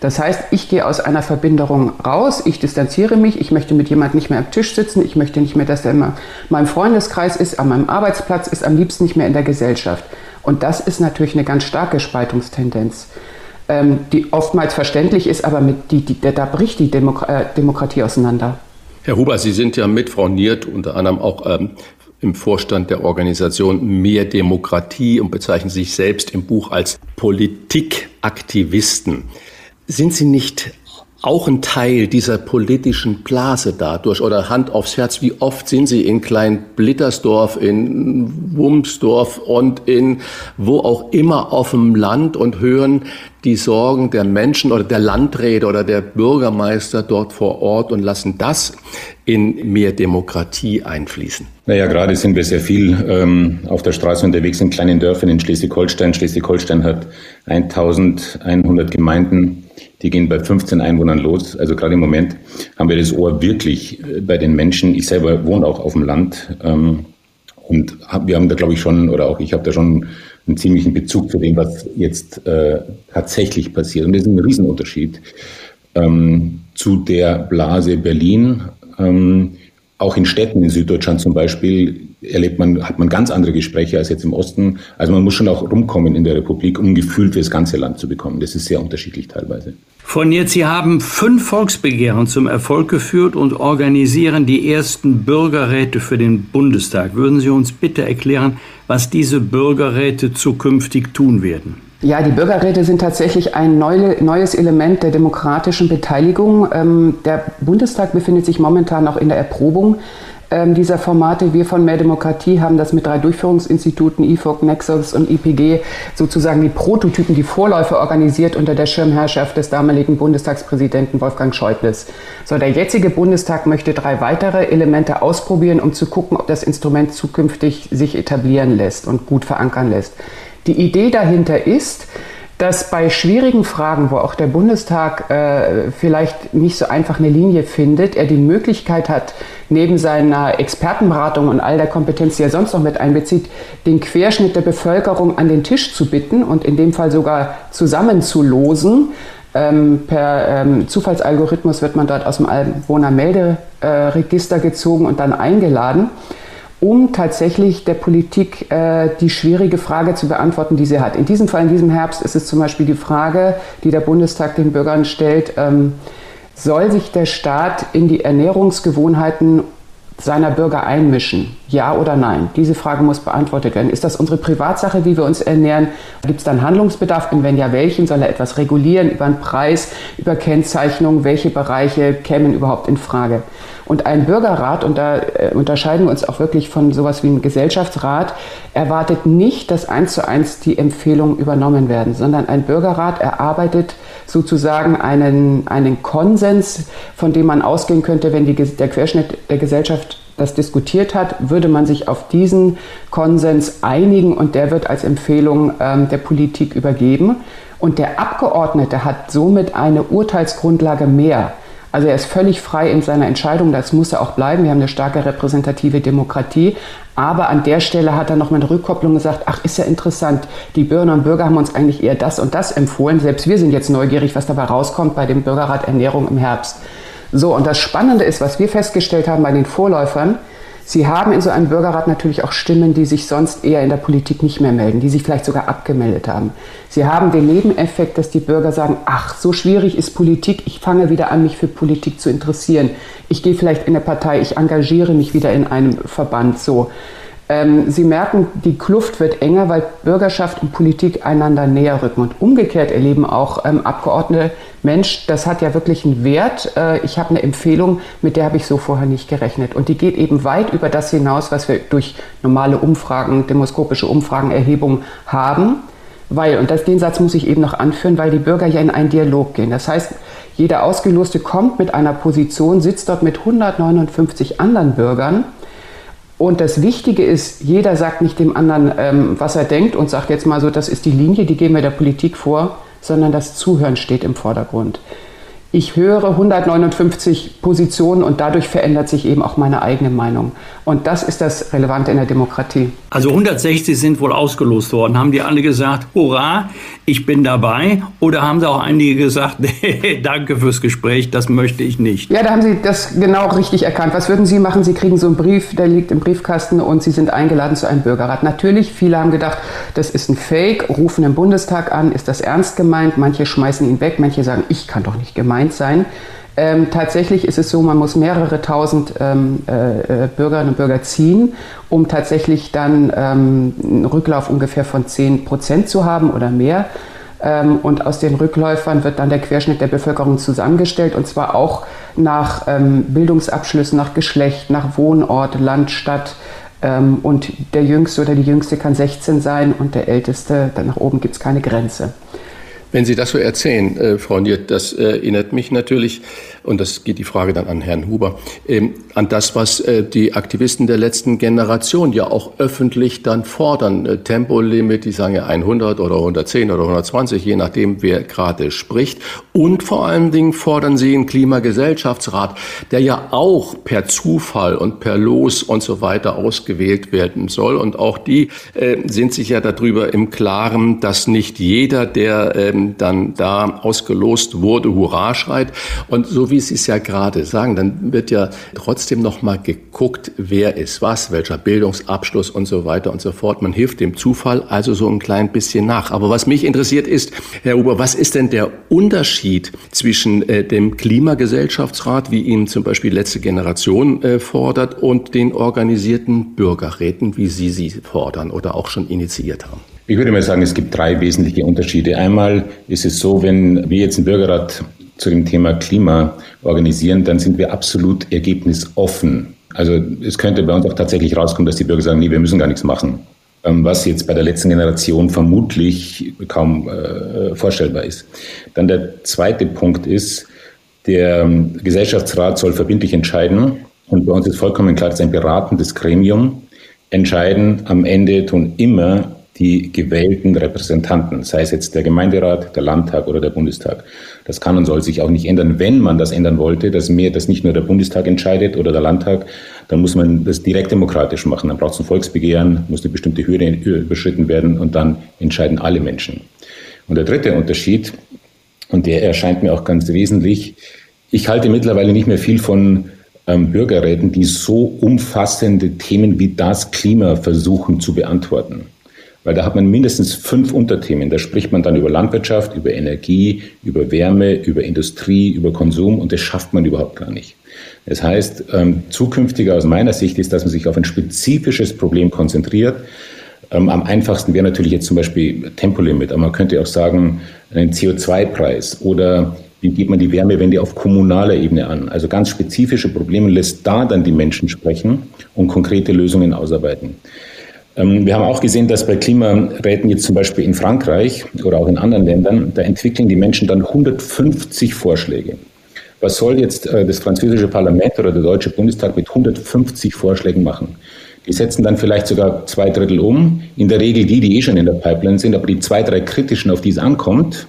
Das heißt, ich gehe aus einer Verbindung raus, ich distanziere mich, ich möchte mit jemandem nicht mehr am Tisch sitzen, ich möchte nicht mehr, dass er in meinem Freundeskreis ist, an meinem Arbeitsplatz ist, am liebsten nicht mehr in der Gesellschaft. Und das ist natürlich eine ganz starke Spaltungstendenz, ähm, die oftmals verständlich ist, aber mit die, die, da bricht die Demok äh, Demokratie auseinander. Herr Huber, Sie sind ja mit Frau Niert unter anderem auch ähm, im Vorstand der Organisation Mehr Demokratie und bezeichnen sich selbst im Buch als Politikaktivisten. Sind Sie nicht auch ein Teil dieser politischen Blase dadurch oder Hand aufs Herz, wie oft sind Sie in Klein-Blittersdorf, in Wumsdorf und in wo auch immer auf dem Land und hören die Sorgen der Menschen oder der Landräte oder der Bürgermeister dort vor Ort und lassen das in mehr Demokratie einfließen? Naja, gerade sind wir sehr viel ähm, auf der Straße unterwegs in kleinen Dörfern in Schleswig-Holstein. Schleswig-Holstein hat 1100 Gemeinden die gehen bei 15 Einwohnern los. Also gerade im Moment haben wir das Ohr wirklich äh, bei den Menschen. Ich selber wohne auch auf dem Land. Ähm, und wir haben da, glaube ich, schon, oder auch ich habe da schon einen ziemlichen Bezug zu dem, was jetzt äh, tatsächlich passiert. Und das ist ein Riesenunterschied ähm, zu der Blase Berlin. Ähm, auch in Städten in Süddeutschland zum Beispiel erlebt man, hat man ganz andere Gespräche als jetzt im Osten. Also man muss schon auch rumkommen in der Republik, um ein Gefühl für das ganze Land zu bekommen. Das ist sehr unterschiedlich teilweise. Von jetzt, Sie haben fünf Volksbegehren zum Erfolg geführt und organisieren die ersten Bürgerräte für den Bundestag. Würden Sie uns bitte erklären, was diese Bürgerräte zukünftig tun werden? Ja, die Bürgerräte sind tatsächlich ein neues Element der demokratischen Beteiligung. Ähm, der Bundestag befindet sich momentan noch in der Erprobung dieser Formate. Wir von Mehr Demokratie haben das mit drei Durchführungsinstituten, IFOC, Nexus und IPG, sozusagen die Prototypen, die Vorläufe organisiert unter der Schirmherrschaft des damaligen Bundestagspräsidenten Wolfgang Schäubles. So, der jetzige Bundestag möchte drei weitere Elemente ausprobieren, um zu gucken, ob das Instrument zukünftig sich etablieren lässt und gut verankern lässt. Die Idee dahinter ist, dass bei schwierigen Fragen, wo auch der Bundestag äh, vielleicht nicht so einfach eine Linie findet, er die Möglichkeit hat, neben seiner Expertenberatung und all der Kompetenz, die er sonst noch mit einbezieht, den Querschnitt der Bevölkerung an den Tisch zu bitten und in dem Fall sogar zusammenzulosen. Ähm, per ähm, Zufallsalgorithmus wird man dort aus dem Einwohnermelderegister äh, gezogen und dann eingeladen um tatsächlich der Politik äh, die schwierige Frage zu beantworten, die sie hat. In diesem Fall, in diesem Herbst, ist es zum Beispiel die Frage, die der Bundestag den Bürgern stellt, ähm, soll sich der Staat in die Ernährungsgewohnheiten seiner Bürger einmischen? Ja oder nein? Diese Frage muss beantwortet werden. Ist das unsere Privatsache, wie wir uns ernähren? Gibt es dann Handlungsbedarf? Und wenn ja, welchen? Soll er etwas regulieren über einen Preis, über Kennzeichnung? Welche Bereiche kämen überhaupt in Frage? Und ein Bürgerrat, und da äh, unterscheiden wir uns auch wirklich von sowas wie einem Gesellschaftsrat, erwartet nicht, dass eins zu eins die Empfehlungen übernommen werden, sondern ein Bürgerrat erarbeitet sozusagen einen, einen Konsens, von dem man ausgehen könnte, wenn die, der Querschnitt der Gesellschaft das diskutiert hat, würde man sich auf diesen Konsens einigen und der wird als Empfehlung ähm, der Politik übergeben. Und der Abgeordnete hat somit eine Urteilsgrundlage mehr. Also er ist völlig frei in seiner Entscheidung, das muss er auch bleiben. Wir haben eine starke repräsentative Demokratie. Aber an der Stelle hat er noch mal eine Rückkopplung gesagt, ach, ist ja interessant, die Bürger und Bürger haben uns eigentlich eher das und das empfohlen. Selbst wir sind jetzt neugierig, was dabei rauskommt bei dem Bürgerrat Ernährung im Herbst. So, und das Spannende ist, was wir festgestellt haben bei den Vorläufern, Sie haben in so einem Bürgerrat natürlich auch Stimmen, die sich sonst eher in der Politik nicht mehr melden, die sich vielleicht sogar abgemeldet haben. Sie haben den Nebeneffekt, dass die Bürger sagen, ach, so schwierig ist Politik, ich fange wieder an, mich für Politik zu interessieren. Ich gehe vielleicht in eine Partei, ich engagiere mich wieder in einem Verband so. Ähm, Sie merken, die Kluft wird enger, weil Bürgerschaft und Politik einander näher rücken. Und umgekehrt erleben auch ähm, Abgeordnete, Mensch, das hat ja wirklich einen Wert. Äh, ich habe eine Empfehlung, mit der habe ich so vorher nicht gerechnet. Und die geht eben weit über das hinaus, was wir durch normale Umfragen, demoskopische Umfragen, Erhebungen haben. Weil, und das, den Satz muss ich eben noch anführen, weil die Bürger ja in einen Dialog gehen. Das heißt, jeder Ausgeloste kommt mit einer Position, sitzt dort mit 159 anderen Bürgern und das Wichtige ist, jeder sagt nicht dem anderen, ähm, was er denkt und sagt jetzt mal so, das ist die Linie, die geben wir der Politik vor, sondern das Zuhören steht im Vordergrund ich höre 159 Positionen und dadurch verändert sich eben auch meine eigene Meinung. Und das ist das Relevante in der Demokratie. Also 160 sind wohl ausgelost worden. Haben die alle gesagt, hurra, ich bin dabei? Oder haben sie auch einige gesagt, nee, danke fürs Gespräch, das möchte ich nicht? Ja, da haben Sie das genau richtig erkannt. Was würden Sie machen? Sie kriegen so einen Brief, der liegt im Briefkasten und Sie sind eingeladen zu einem Bürgerrat. Natürlich, viele haben gedacht, das ist ein Fake, rufen im Bundestag an, ist das ernst gemeint? Manche schmeißen ihn weg, manche sagen, ich kann doch nicht gemeint gemeint sein. Ähm, tatsächlich ist es so, man muss mehrere tausend ähm, äh, äh, Bürgerinnen und Bürger ziehen, um tatsächlich dann ähm, einen Rücklauf ungefähr von 10 Prozent zu haben oder mehr. Ähm, und aus den Rückläufern wird dann der Querschnitt der Bevölkerung zusammengestellt und zwar auch nach ähm, Bildungsabschlüssen, nach Geschlecht, nach Wohnort, Land, Stadt. Ähm, und der Jüngste oder die Jüngste kann 16 sein und der Älteste, dann nach oben gibt es keine Grenze. Wenn Sie das so erzählen, äh, Frau Niert, das äh, erinnert mich natürlich, und das geht die Frage dann an Herrn Huber, ähm, an das, was äh, die Aktivisten der letzten Generation ja auch öffentlich dann fordern. Äh, Tempolimit, die sagen ja 100 oder 110 oder 120, je nachdem, wer gerade spricht. Und vor allen Dingen fordern sie einen Klimagesellschaftsrat, der ja auch per Zufall und per Los und so weiter ausgewählt werden soll. Und auch die äh, sind sich ja darüber im Klaren, dass nicht jeder, der wenn dann da ausgelost wurde, Hurra schreit. Und so wie Sie es ja gerade sagen, dann wird ja trotzdem noch mal geguckt, wer ist was, welcher Bildungsabschluss und so weiter und so fort. Man hilft dem Zufall also so ein klein bisschen nach. Aber was mich interessiert ist, Herr Huber, was ist denn der Unterschied zwischen äh, dem Klimagesellschaftsrat, wie ihn zum Beispiel letzte Generation äh, fordert, und den organisierten Bürgerräten, wie Sie sie fordern oder auch schon initiiert haben? Ich würde mal sagen, es gibt drei wesentliche Unterschiede. Einmal ist es so, wenn wir jetzt einen Bürgerrat zu dem Thema Klima organisieren, dann sind wir absolut ergebnisoffen. Also es könnte bei uns auch tatsächlich rauskommen, dass die Bürger sagen, nee, wir müssen gar nichts machen. Ähm, was jetzt bei der letzten Generation vermutlich kaum äh, vorstellbar ist. Dann der zweite Punkt ist, der ähm, Gesellschaftsrat soll verbindlich entscheiden. Und bei uns ist vollkommen klar, dass ein beratendes Gremium entscheiden. Am Ende tun immer die gewählten Repräsentanten, sei es jetzt der Gemeinderat, der Landtag oder der Bundestag. Das kann und soll sich auch nicht ändern. Wenn man das ändern wollte, dass mehr, dass nicht nur der Bundestag entscheidet oder der Landtag, dann muss man das direkt demokratisch machen. Dann braucht es ein Volksbegehren, muss eine bestimmte Hürde überschritten werden und dann entscheiden alle Menschen. Und der dritte Unterschied, und der erscheint mir auch ganz wesentlich, ich halte mittlerweile nicht mehr viel von ähm, Bürgerräten, die so umfassende Themen wie das Klima versuchen zu beantworten weil da hat man mindestens fünf Unterthemen. Da spricht man dann über Landwirtschaft, über Energie, über Wärme, über Industrie, über Konsum und das schafft man überhaupt gar nicht. Das heißt, ähm, zukünftiger aus meiner Sicht ist, dass man sich auf ein spezifisches Problem konzentriert. Ähm, am einfachsten wäre natürlich jetzt zum Beispiel Tempolimit, aber man könnte auch sagen, einen CO2-Preis oder wie geht man die Wärmewende auf kommunaler Ebene an? Also ganz spezifische Probleme lässt da dann die Menschen sprechen und konkrete Lösungen ausarbeiten. Ähm, wir haben auch gesehen, dass bei Klimaräten jetzt zum Beispiel in Frankreich oder auch in anderen Ländern, da entwickeln die Menschen dann 150 Vorschläge. Was soll jetzt äh, das französische Parlament oder der deutsche Bundestag mit 150 Vorschlägen machen? Die setzen dann vielleicht sogar zwei Drittel um. In der Regel die, die eh schon in der Pipeline sind, aber die zwei, drei kritischen, auf die es ankommt,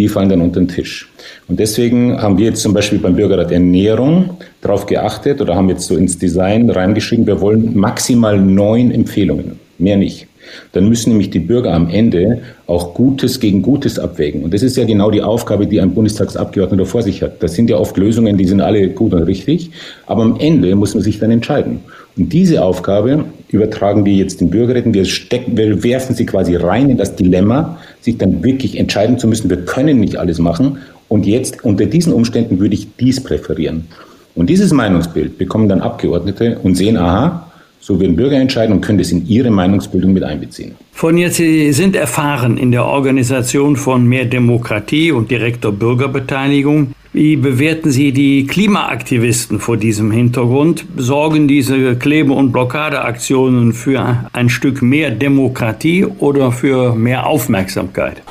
die fallen dann unter den Tisch. Und deswegen haben wir jetzt zum Beispiel beim Bürgerrat Ernährung darauf geachtet oder haben jetzt so ins Design reingeschrieben, wir wollen maximal neun Empfehlungen, mehr nicht. Dann müssen nämlich die Bürger am Ende auch Gutes gegen Gutes abwägen. Und das ist ja genau die Aufgabe, die ein Bundestagsabgeordneter vor sich hat. Das sind ja oft Lösungen, die sind alle gut und richtig. Aber am Ende muss man sich dann entscheiden. Und diese Aufgabe übertragen wir jetzt den Bürgerräten. Wir, stecken, wir werfen sie quasi rein in das Dilemma, sich dann wirklich entscheiden zu müssen. Wir können nicht alles machen. Und jetzt unter diesen Umständen würde ich dies präferieren. Und dieses Meinungsbild bekommen dann Abgeordnete und sehen, aha, so werden Bürger entscheiden und können das in ihre Meinungsbildung mit einbeziehen. Von jetzt, Sie sind erfahren in der Organisation von mehr Demokratie und direkter Bürgerbeteiligung. Wie bewerten Sie die Klimaaktivisten vor diesem Hintergrund? Sorgen diese Klebe- und Blockadeaktionen für ein Stück mehr Demokratie oder für mehr Aufmerksamkeit?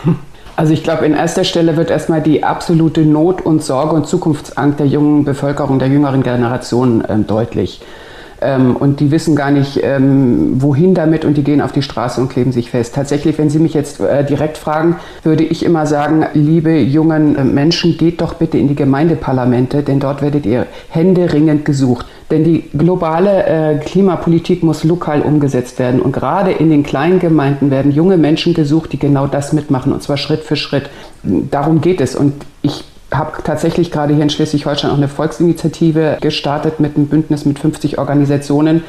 Also ich glaube, in erster Stelle wird erstmal die absolute Not und Sorge und Zukunftsangst der jungen Bevölkerung, der jüngeren Generation äh, deutlich. Ähm, und die wissen gar nicht, ähm, wohin damit und die gehen auf die Straße und kleben sich fest. Tatsächlich, wenn Sie mich jetzt äh, direkt fragen, würde ich immer sagen, liebe jungen äh, Menschen, geht doch bitte in die Gemeindeparlamente, denn dort werdet ihr händeringend gesucht. Denn die globale äh, Klimapolitik muss lokal umgesetzt werden. Und gerade in den kleinen Gemeinden werden junge Menschen gesucht, die genau das mitmachen, und zwar Schritt für Schritt. Darum geht es. Und ich habe tatsächlich gerade hier in Schleswig-Holstein auch eine Volksinitiative gestartet mit einem Bündnis mit 50 Organisationen,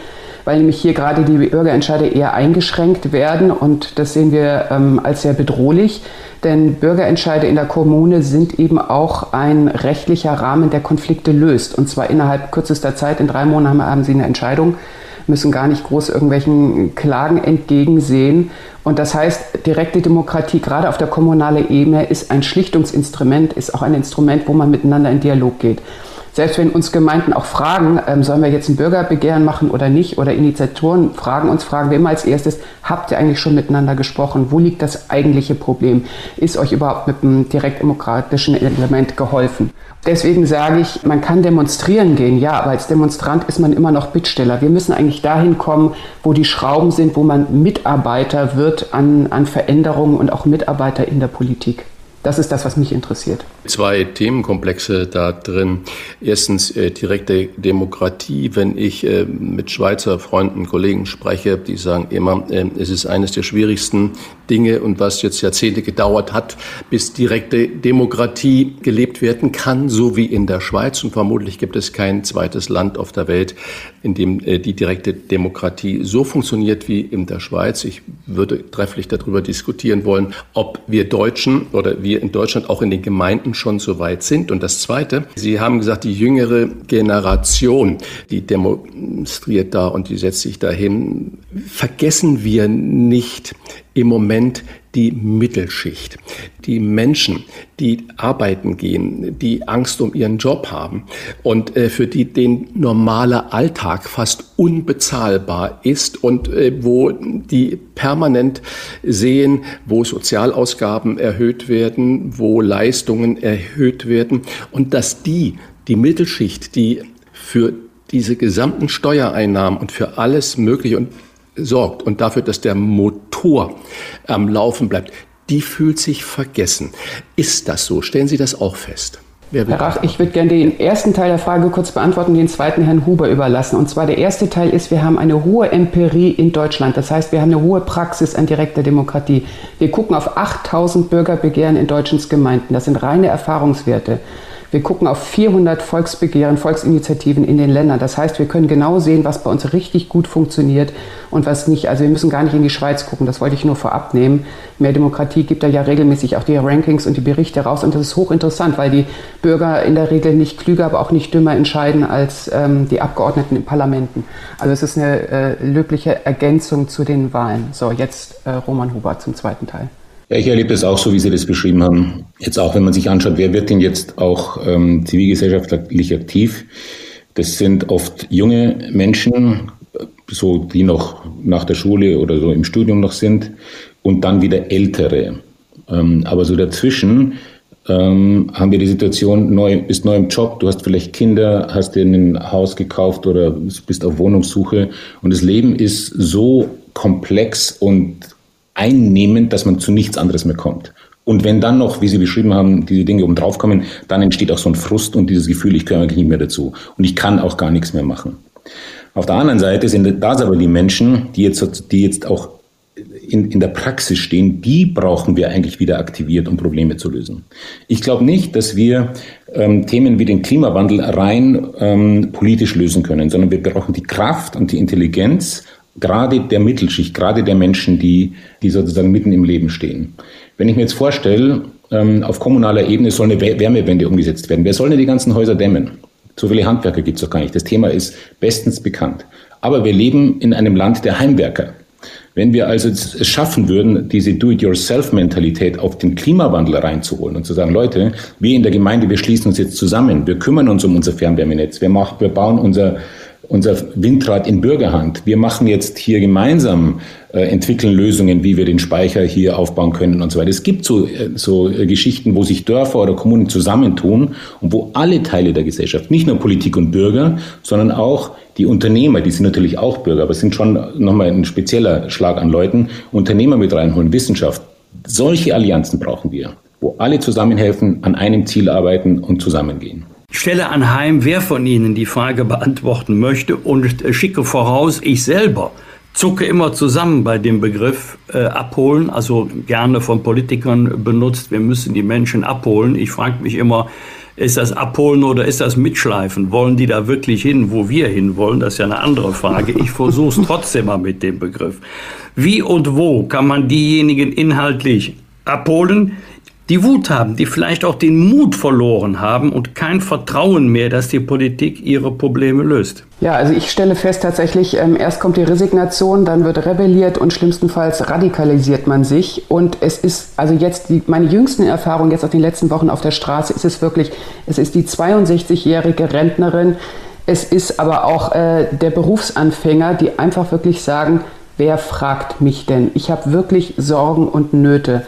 weil nämlich hier gerade die Bürgerentscheide eher eingeschränkt werden und das sehen wir ähm, als sehr bedrohlich, denn Bürgerentscheide in der Kommune sind eben auch ein rechtlicher Rahmen, der Konflikte löst. Und zwar innerhalb kürzester Zeit, in drei Monaten haben sie eine Entscheidung müssen gar nicht groß irgendwelchen Klagen entgegensehen. Und das heißt, direkte Demokratie, gerade auf der kommunalen Ebene, ist ein Schlichtungsinstrument, ist auch ein Instrument, wo man miteinander in Dialog geht. Selbst wenn uns Gemeinden auch fragen, ähm, sollen wir jetzt ein Bürgerbegehren machen oder nicht, oder Initiatoren fragen uns, fragen wir immer als erstes, habt ihr eigentlich schon miteinander gesprochen? Wo liegt das eigentliche Problem? Ist euch überhaupt mit einem direktdemokratischen Element geholfen? Deswegen sage ich, man kann demonstrieren gehen, ja, aber als Demonstrant ist man immer noch Bittsteller. Wir müssen eigentlich dahin kommen, wo die Schrauben sind, wo man Mitarbeiter wird an, an Veränderungen und auch Mitarbeiter in der Politik. Das ist das, was mich interessiert. Zwei Themenkomplexe da drin. Erstens äh, direkte Demokratie. Wenn ich äh, mit Schweizer Freunden, Kollegen spreche, die sagen immer, äh, es ist eines der schwierigsten Dinge und was jetzt Jahrzehnte gedauert hat, bis direkte Demokratie gelebt werden kann, so wie in der Schweiz. Und vermutlich gibt es kein zweites Land auf der Welt, in dem äh, die direkte Demokratie so funktioniert wie in der Schweiz. Ich würde trefflich darüber diskutieren wollen, ob wir Deutschen oder wir in Deutschland auch in den Gemeinden schon so weit sind. Und das Zweite, Sie haben gesagt, die jüngere Generation, die demonstriert da und die setzt sich dahin. Vergessen wir nicht im Moment die Mittelschicht, die Menschen, die arbeiten gehen, die Angst um ihren Job haben und äh, für die den normaler Alltag fast unbezahlbar ist und äh, wo die permanent sehen, wo Sozialausgaben erhöht werden, wo Leistungen erhöht werden und dass die, die Mittelschicht, die für diese gesamten Steuereinnahmen und für alles Mögliche und sorgt und dafür, dass der Motor am Laufen bleibt, die fühlt sich vergessen. Ist das so? Stellen Sie das auch fest? Herr Rach, ich würde gerne den ersten Teil der Frage kurz beantworten, den zweiten Herrn Huber überlassen. Und zwar der erste Teil ist, wir haben eine hohe Empirie in Deutschland. Das heißt, wir haben eine hohe Praxis an direkter Demokratie. Wir gucken auf 8000 Bürgerbegehren in deutschen Gemeinden. Das sind reine Erfahrungswerte. Wir gucken auf 400 Volksbegehren, Volksinitiativen in den Ländern. Das heißt, wir können genau sehen, was bei uns richtig gut funktioniert und was nicht. Also wir müssen gar nicht in die Schweiz gucken. Das wollte ich nur vorab nehmen. Mehr Demokratie gibt da ja regelmäßig auch die Rankings und die Berichte raus. Und das ist hochinteressant, weil die Bürger in der Regel nicht klüger, aber auch nicht dümmer entscheiden als ähm, die Abgeordneten in Parlamenten. Also es ist eine äh, löbliche Ergänzung zu den Wahlen. So, jetzt äh, Roman Huber zum zweiten Teil. Ja, ich erlebe das auch so, wie Sie das beschrieben haben. Jetzt auch, wenn man sich anschaut, wer wird denn jetzt auch ähm, zivilgesellschaftlich aktiv? Das sind oft junge Menschen, so die noch nach der Schule oder so im Studium noch sind, und dann wieder ältere. Ähm, aber so dazwischen ähm, haben wir die Situation, neu, bist neu im Job, du hast vielleicht Kinder, hast dir ein Haus gekauft oder bist auf Wohnungssuche und das Leben ist so komplex und einnehmend, dass man zu nichts anderes mehr kommt. Und wenn dann noch, wie Sie beschrieben haben, diese Dinge oben drauf kommen, dann entsteht auch so ein Frust und dieses Gefühl, ich gehöre eigentlich nicht mehr dazu. Und ich kann auch gar nichts mehr machen. Auf der anderen Seite sind das aber die Menschen, die jetzt, die jetzt auch in, in der Praxis stehen, die brauchen wir eigentlich wieder aktiviert, um Probleme zu lösen. Ich glaube nicht, dass wir ähm, Themen wie den Klimawandel rein ähm, politisch lösen können, sondern wir brauchen die Kraft und die Intelligenz gerade der Mittelschicht, gerade der Menschen, die, die sozusagen mitten im Leben stehen. Wenn ich mir jetzt vorstelle, ähm, auf kommunaler Ebene soll eine Wärmewende umgesetzt werden. Wer soll denn die ganzen Häuser dämmen? So viele Handwerker gibt es doch gar nicht. Das Thema ist bestens bekannt. Aber wir leben in einem Land der Heimwerker. Wenn wir also es schaffen würden, diese Do-it-yourself-Mentalität auf den Klimawandel reinzuholen und zu sagen, Leute, wir in der Gemeinde, wir schließen uns jetzt zusammen, wir kümmern uns um unser Fernwärmenetz, wir, machen, wir bauen unser unser Windrad in Bürgerhand. Wir machen jetzt hier gemeinsam, äh, entwickeln Lösungen, wie wir den Speicher hier aufbauen können und so weiter. Es gibt so, äh, so äh, Geschichten, wo sich Dörfer oder Kommunen zusammentun und wo alle Teile der Gesellschaft, nicht nur Politik und Bürger, sondern auch die Unternehmer, die sind natürlich auch Bürger, aber sind schon nochmal ein spezieller Schlag an Leuten, Unternehmer mit reinholen, Wissenschaft. Solche Allianzen brauchen wir, wo alle zusammenhelfen, an einem Ziel arbeiten und zusammengehen. Stelle anheim, wer von Ihnen die Frage beantworten möchte und schicke voraus, ich selber zucke immer zusammen bei dem Begriff äh, abholen, also gerne von Politikern benutzt, wir müssen die Menschen abholen. Ich frage mich immer, ist das abholen oder ist das mitschleifen? Wollen die da wirklich hin, wo wir hinwollen? Das ist ja eine andere Frage. Ich versuche es trotzdem mal mit dem Begriff. Wie und wo kann man diejenigen inhaltlich abholen, die Wut haben, die vielleicht auch den Mut verloren haben und kein Vertrauen mehr, dass die Politik ihre Probleme löst. Ja, also ich stelle fest tatsächlich, ähm, erst kommt die Resignation, dann wird rebelliert und schlimmstenfalls radikalisiert man sich. Und es ist, also jetzt die, meine jüngsten Erfahrungen jetzt auf den letzten Wochen auf der Straße, ist es wirklich, es ist die 62-jährige Rentnerin, es ist aber auch äh, der Berufsanfänger, die einfach wirklich sagen, wer fragt mich denn? Ich habe wirklich Sorgen und Nöte.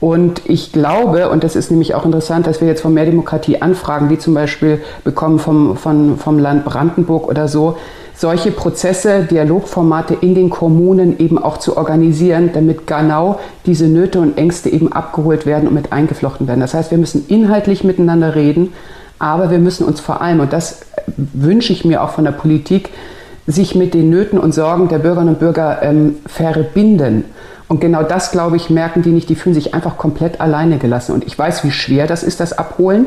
Und ich glaube, und das ist nämlich auch interessant, dass wir jetzt von mehr Demokratie Anfragen, wie zum Beispiel bekommen vom, vom, vom Land Brandenburg oder so, solche Prozesse, Dialogformate in den Kommunen eben auch zu organisieren, damit genau diese Nöte und Ängste eben abgeholt werden und mit eingeflochten werden. Das heißt, wir müssen inhaltlich miteinander reden, aber wir müssen uns vor allem, und das wünsche ich mir auch von der Politik, sich mit den Nöten und Sorgen der Bürgerinnen und Bürger ähm, verbinden. Und genau das, glaube ich, merken die nicht. Die fühlen sich einfach komplett alleine gelassen. Und ich weiß, wie schwer das ist, das Abholen.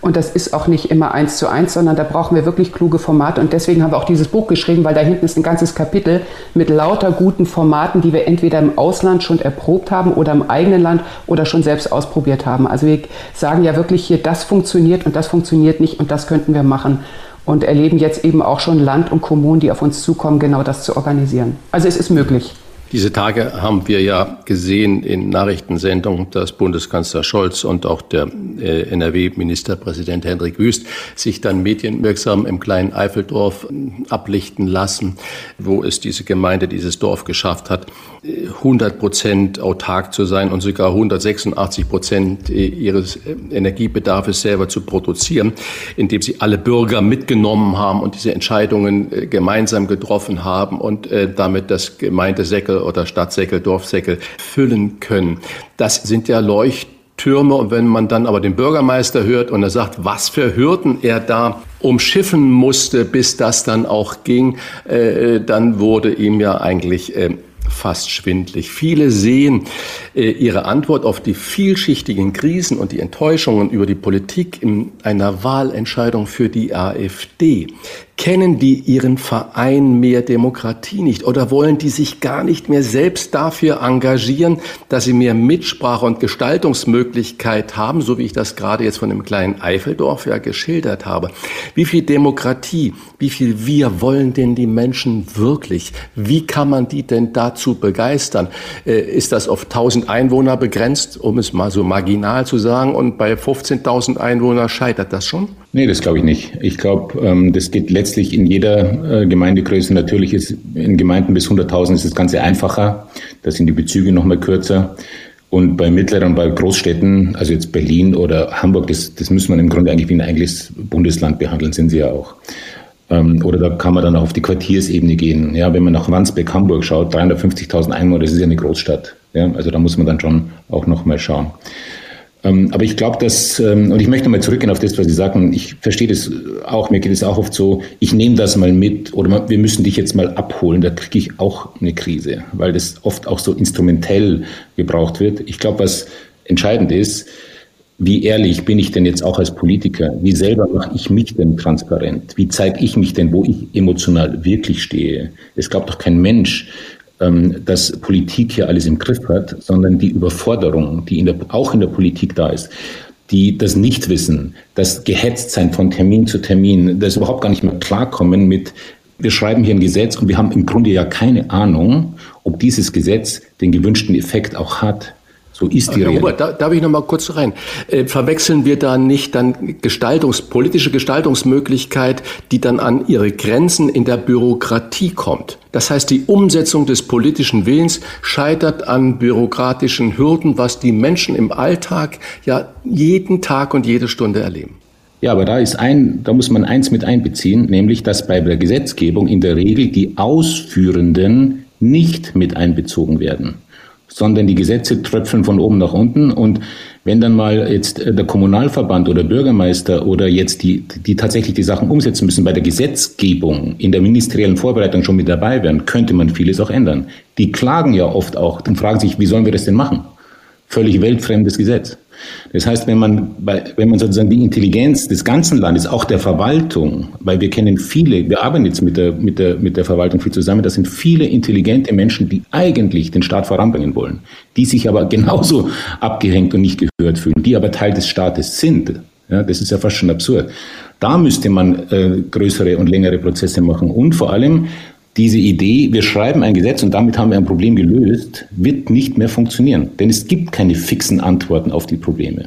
Und das ist auch nicht immer eins zu eins, sondern da brauchen wir wirklich kluge Formate. Und deswegen haben wir auch dieses Buch geschrieben, weil da hinten ist ein ganzes Kapitel mit lauter guten Formaten, die wir entweder im Ausland schon erprobt haben oder im eigenen Land oder schon selbst ausprobiert haben. Also wir sagen ja wirklich hier, das funktioniert und das funktioniert nicht und das könnten wir machen. Und erleben jetzt eben auch schon Land und Kommunen, die auf uns zukommen, genau das zu organisieren. Also es ist möglich. Diese Tage haben wir ja gesehen in Nachrichtensendungen, dass Bundeskanzler Scholz und auch der äh, NRW-Ministerpräsident Hendrik Wüst sich dann medienwirksam im kleinen Eifeldorf ablichten lassen, wo es diese Gemeinde, dieses Dorf geschafft hat, 100 Prozent autark zu sein und sogar 186 Prozent ihres äh, Energiebedarfs selber zu produzieren, indem sie alle Bürger mitgenommen haben und diese Entscheidungen äh, gemeinsam getroffen haben und damit das Gemeindesäckel oder Stadtsäckel, Dorfsäckel füllen können. Das sind ja Leuchttürme. Und wenn man dann aber den Bürgermeister hört und er sagt, was für Hürden er da umschiffen musste, bis das dann auch ging, äh, dann wurde ihm ja eigentlich äh, fast schwindlig. Viele sehen äh, ihre Antwort auf die vielschichtigen Krisen und die Enttäuschungen über die Politik in einer Wahlentscheidung für die AfD. Kennen die ihren Verein mehr Demokratie nicht oder wollen die sich gar nicht mehr selbst dafür engagieren, dass sie mehr Mitsprache und Gestaltungsmöglichkeit haben, so wie ich das gerade jetzt von dem kleinen Eifeldorf ja geschildert habe? Wie viel Demokratie, wie viel Wir wollen denn die Menschen wirklich? Wie kann man die denn dazu begeistern? Äh, ist das auf 1000 Einwohner begrenzt, um es mal so marginal zu sagen, und bei 15.000 Einwohnern scheitert das schon? Nee, das glaube ich nicht. Ich glaube, ähm, das geht letztlich in jeder äh, Gemeindegröße. Natürlich ist in Gemeinden bis 100.000 ist das Ganze einfacher. Da sind die Bezüge noch mal kürzer. Und bei mittleren, bei Großstädten, also jetzt Berlin oder Hamburg, das, das muss man im Grunde eigentlich wie ein eigenes Bundesland behandeln, sind sie ja auch. Ähm, oder da kann man dann auch auf die Quartiersebene gehen. Ja, wenn man nach Wandsbek, Hamburg schaut, 350.000 Einwohner, das ist ja eine Großstadt. Ja, also da muss man dann schon auch noch mal schauen. Ähm, aber ich glaube, dass, ähm, und ich möchte mal zurückgehen auf das, was Sie sagen, ich verstehe das auch, mir geht es auch oft so, ich nehme das mal mit oder wir müssen dich jetzt mal abholen, da kriege ich auch eine Krise, weil das oft auch so instrumentell gebraucht wird. Ich glaube, was entscheidend ist, wie ehrlich bin ich denn jetzt auch als Politiker? Wie selber mache ich mich denn transparent? Wie zeige ich mich denn, wo ich emotional wirklich stehe? Es glaubt doch kein Mensch, dass Politik hier alles im Griff hat, sondern die Überforderung, die in der, auch in der Politik da ist, die das Nichtwissen, das Gehetztsein von Termin zu Termin, das überhaupt gar nicht mehr klarkommen mit, wir schreiben hier ein Gesetz und wir haben im Grunde ja keine Ahnung, ob dieses Gesetz den gewünschten Effekt auch hat. So ist die Herr Hubert, da, darf ich noch mal kurz rein? Äh, verwechseln wir da nicht dann Gestaltungs, politische Gestaltungsmöglichkeit, die dann an ihre Grenzen in der Bürokratie kommt? Das heißt, die Umsetzung des politischen Willens scheitert an bürokratischen Hürden, was die Menschen im Alltag ja jeden Tag und jede Stunde erleben. Ja, aber da ist ein, da muss man eins mit einbeziehen, nämlich, dass bei der Gesetzgebung in der Regel die Ausführenden nicht mit einbezogen werden sondern die Gesetze tröpfeln von oben nach unten. Und wenn dann mal jetzt der Kommunalverband oder Bürgermeister oder jetzt die, die tatsächlich die Sachen umsetzen müssen, bei der Gesetzgebung in der ministeriellen Vorbereitung schon mit dabei wären, könnte man vieles auch ändern. Die klagen ja oft auch und fragen sich, wie sollen wir das denn machen? Völlig weltfremdes Gesetz. Das heißt, wenn man, bei, wenn man sozusagen die Intelligenz des ganzen Landes, auch der Verwaltung, weil wir kennen viele, wir arbeiten jetzt mit der, mit der, mit der Verwaltung viel zusammen, das sind viele intelligente Menschen, die eigentlich den Staat voranbringen wollen, die sich aber genauso abgehängt und nicht gehört fühlen, die aber Teil des Staates sind. Ja, das ist ja fast schon absurd. Da müsste man äh, größere und längere Prozesse machen und vor allem diese Idee, wir schreiben ein Gesetz und damit haben wir ein Problem gelöst, wird nicht mehr funktionieren. Denn es gibt keine fixen Antworten auf die Probleme.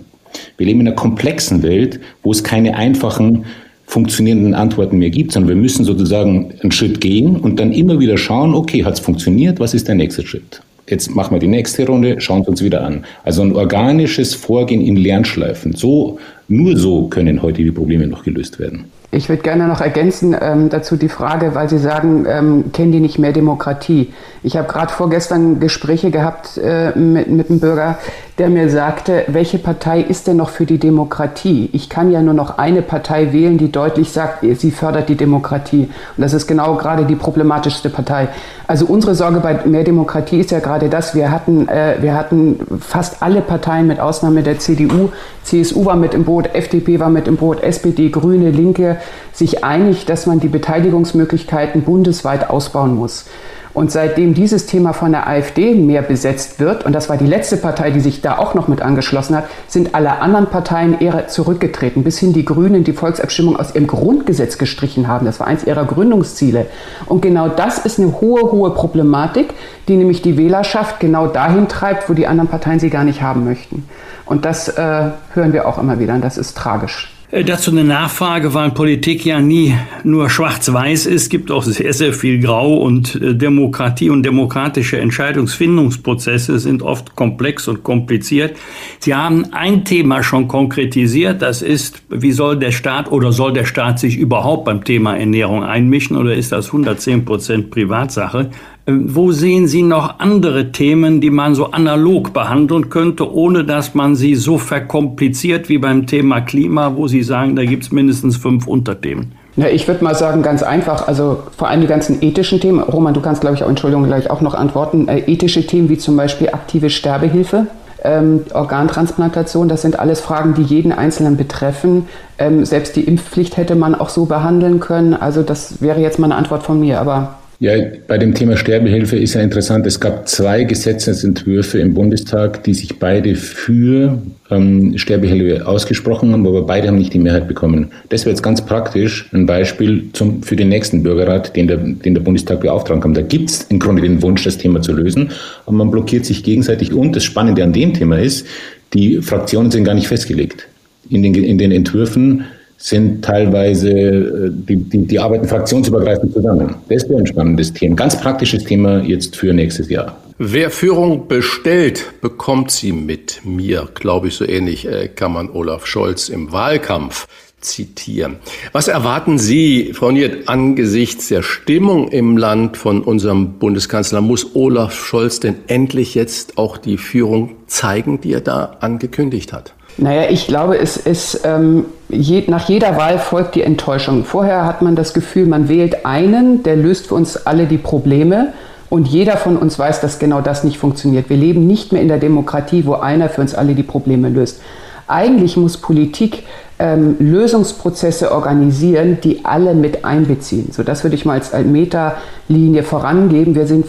Wir leben in einer komplexen Welt, wo es keine einfachen, funktionierenden Antworten mehr gibt, sondern wir müssen sozusagen einen Schritt gehen und dann immer wieder schauen, okay, hat es funktioniert, was ist der nächste Schritt? Jetzt machen wir die nächste Runde, schauen wir uns wieder an. Also ein organisches Vorgehen in Lernschleifen. So, nur so können heute die Probleme noch gelöst werden. Ich würde gerne noch ergänzen ähm, dazu die Frage, weil Sie sagen, ähm, kennen die nicht mehr Demokratie? Ich habe gerade vorgestern Gespräche gehabt äh, mit, mit einem Bürger, der mir sagte, welche Partei ist denn noch für die Demokratie? Ich kann ja nur noch eine Partei wählen, die deutlich sagt, sie fördert die Demokratie. Und das ist genau gerade die problematischste Partei. Also unsere Sorge bei mehr Demokratie ist ja gerade das, wir hatten, äh, wir hatten fast alle Parteien mit Ausnahme der CDU, CSU war mit im Boot, FDP war mit im Boot, SPD, Grüne, Linke, sich einig, dass man die Beteiligungsmöglichkeiten bundesweit ausbauen muss. Und seitdem dieses Thema von der AfD mehr besetzt wird, und das war die letzte Partei, die sich da auch noch mit angeschlossen hat, sind alle anderen Parteien eher zurückgetreten, bis hin die Grünen die Volksabstimmung aus ihrem Grundgesetz gestrichen haben. Das war eins ihrer Gründungsziele. Und genau das ist eine hohe, hohe Problematik, die nämlich die Wählerschaft genau dahin treibt, wo die anderen Parteien sie gar nicht haben möchten. Und das äh, hören wir auch immer wieder, und das ist tragisch. Äh, dazu eine Nachfrage, weil Politik ja nie nur schwarz-weiß ist, gibt auch sehr, sehr viel Grau und äh, Demokratie und demokratische Entscheidungsfindungsprozesse sind oft komplex und kompliziert. Sie haben ein Thema schon konkretisiert, das ist, wie soll der Staat oder soll der Staat sich überhaupt beim Thema Ernährung einmischen oder ist das 110 Prozent Privatsache? Ähm, wo sehen Sie noch andere Themen, die man so analog behandeln könnte, ohne dass man sie so verkompliziert wie beim Thema Klima, wo Sie sagen, da gibt es mindestens fünf Unterthemen? Ja, ich würde mal sagen, ganz einfach, also vor allem die ganzen ethischen Themen. Roman, du kannst, glaube ich, auch, Entschuldigung, gleich auch noch antworten. Äh, ethische Themen wie zum Beispiel aktive Sterbehilfe. Ähm, Organtransplantation, das sind alles Fragen, die jeden Einzelnen betreffen. Ähm, selbst die Impfpflicht hätte man auch so behandeln können. Also das wäre jetzt mal eine Antwort von mir, aber ja, bei dem Thema Sterbehilfe ist ja interessant. Es gab zwei Gesetzesentwürfe im Bundestag, die sich beide für ähm, Sterbehilfe ausgesprochen haben, aber beide haben nicht die Mehrheit bekommen. Das wäre jetzt ganz praktisch ein Beispiel zum, für den nächsten Bürgerrat, den der, den der Bundestag beauftragen kann. Da gibt es im Grunde den Wunsch, das Thema zu lösen, aber man blockiert sich gegenseitig. Und das Spannende an dem Thema ist, die Fraktionen sind gar nicht festgelegt. In den, in den Entwürfen sind teilweise, äh, die, die, die arbeiten fraktionsübergreifend zusammen. Das wäre ein spannendes Thema. Ganz praktisches Thema jetzt für nächstes Jahr. Wer Führung bestellt, bekommt sie mit mir, glaube ich, so ähnlich äh, kann man Olaf Scholz im Wahlkampf zitieren. Was erwarten Sie, Frau Niert, angesichts der Stimmung im Land von unserem Bundeskanzler? Muss Olaf Scholz denn endlich jetzt auch die Führung zeigen, die er da angekündigt hat? Naja, ich glaube, es ist, ähm, je, nach jeder Wahl folgt die Enttäuschung. Vorher hat man das Gefühl, man wählt einen, der löst für uns alle die Probleme. Und jeder von uns weiß, dass genau das nicht funktioniert. Wir leben nicht mehr in der Demokratie, wo einer für uns alle die Probleme löst. Eigentlich muss Politik ähm, Lösungsprozesse organisieren, die alle mit einbeziehen. So, das würde ich mal als Meta-Linie vorangeben. Wir sind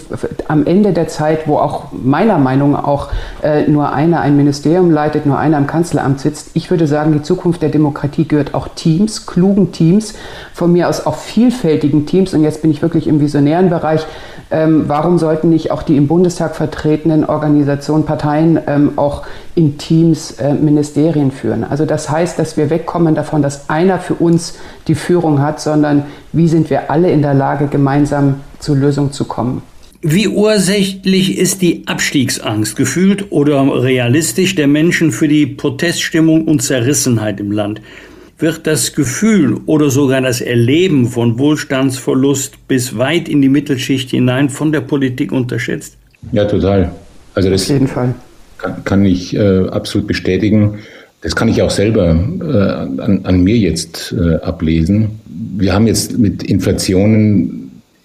am Ende der Zeit, wo auch meiner Meinung nach auch äh, nur einer ein Ministerium leitet, nur einer im Kanzleramt sitzt. Ich würde sagen, die Zukunft der Demokratie gehört auch Teams, klugen Teams, von mir aus auch vielfältigen Teams. Und jetzt bin ich wirklich im visionären Bereich. Ähm, warum sollten nicht auch die im Bundestag vertretenen Organisationen, Parteien ähm, auch in Teams äh, Ministerien führen? Also das heißt, dass wir wegkommen davon, dass einer für uns die Führung hat, sondern wie sind wir alle in der Lage, gemeinsam zur Lösung zu kommen? Wie ursächlich ist die Abstiegsangst, gefühlt oder realistisch, der Menschen für die Proteststimmung und Zerrissenheit im Land? Wird das Gefühl oder sogar das Erleben von Wohlstandsverlust bis weit in die Mittelschicht hinein von der Politik unterschätzt? Ja, total. Also das Auf jeden Fall. Kann, kann ich äh, absolut bestätigen. Das kann ich auch selber äh, an, an, mir jetzt äh, ablesen. Wir haben jetzt mit Inflationen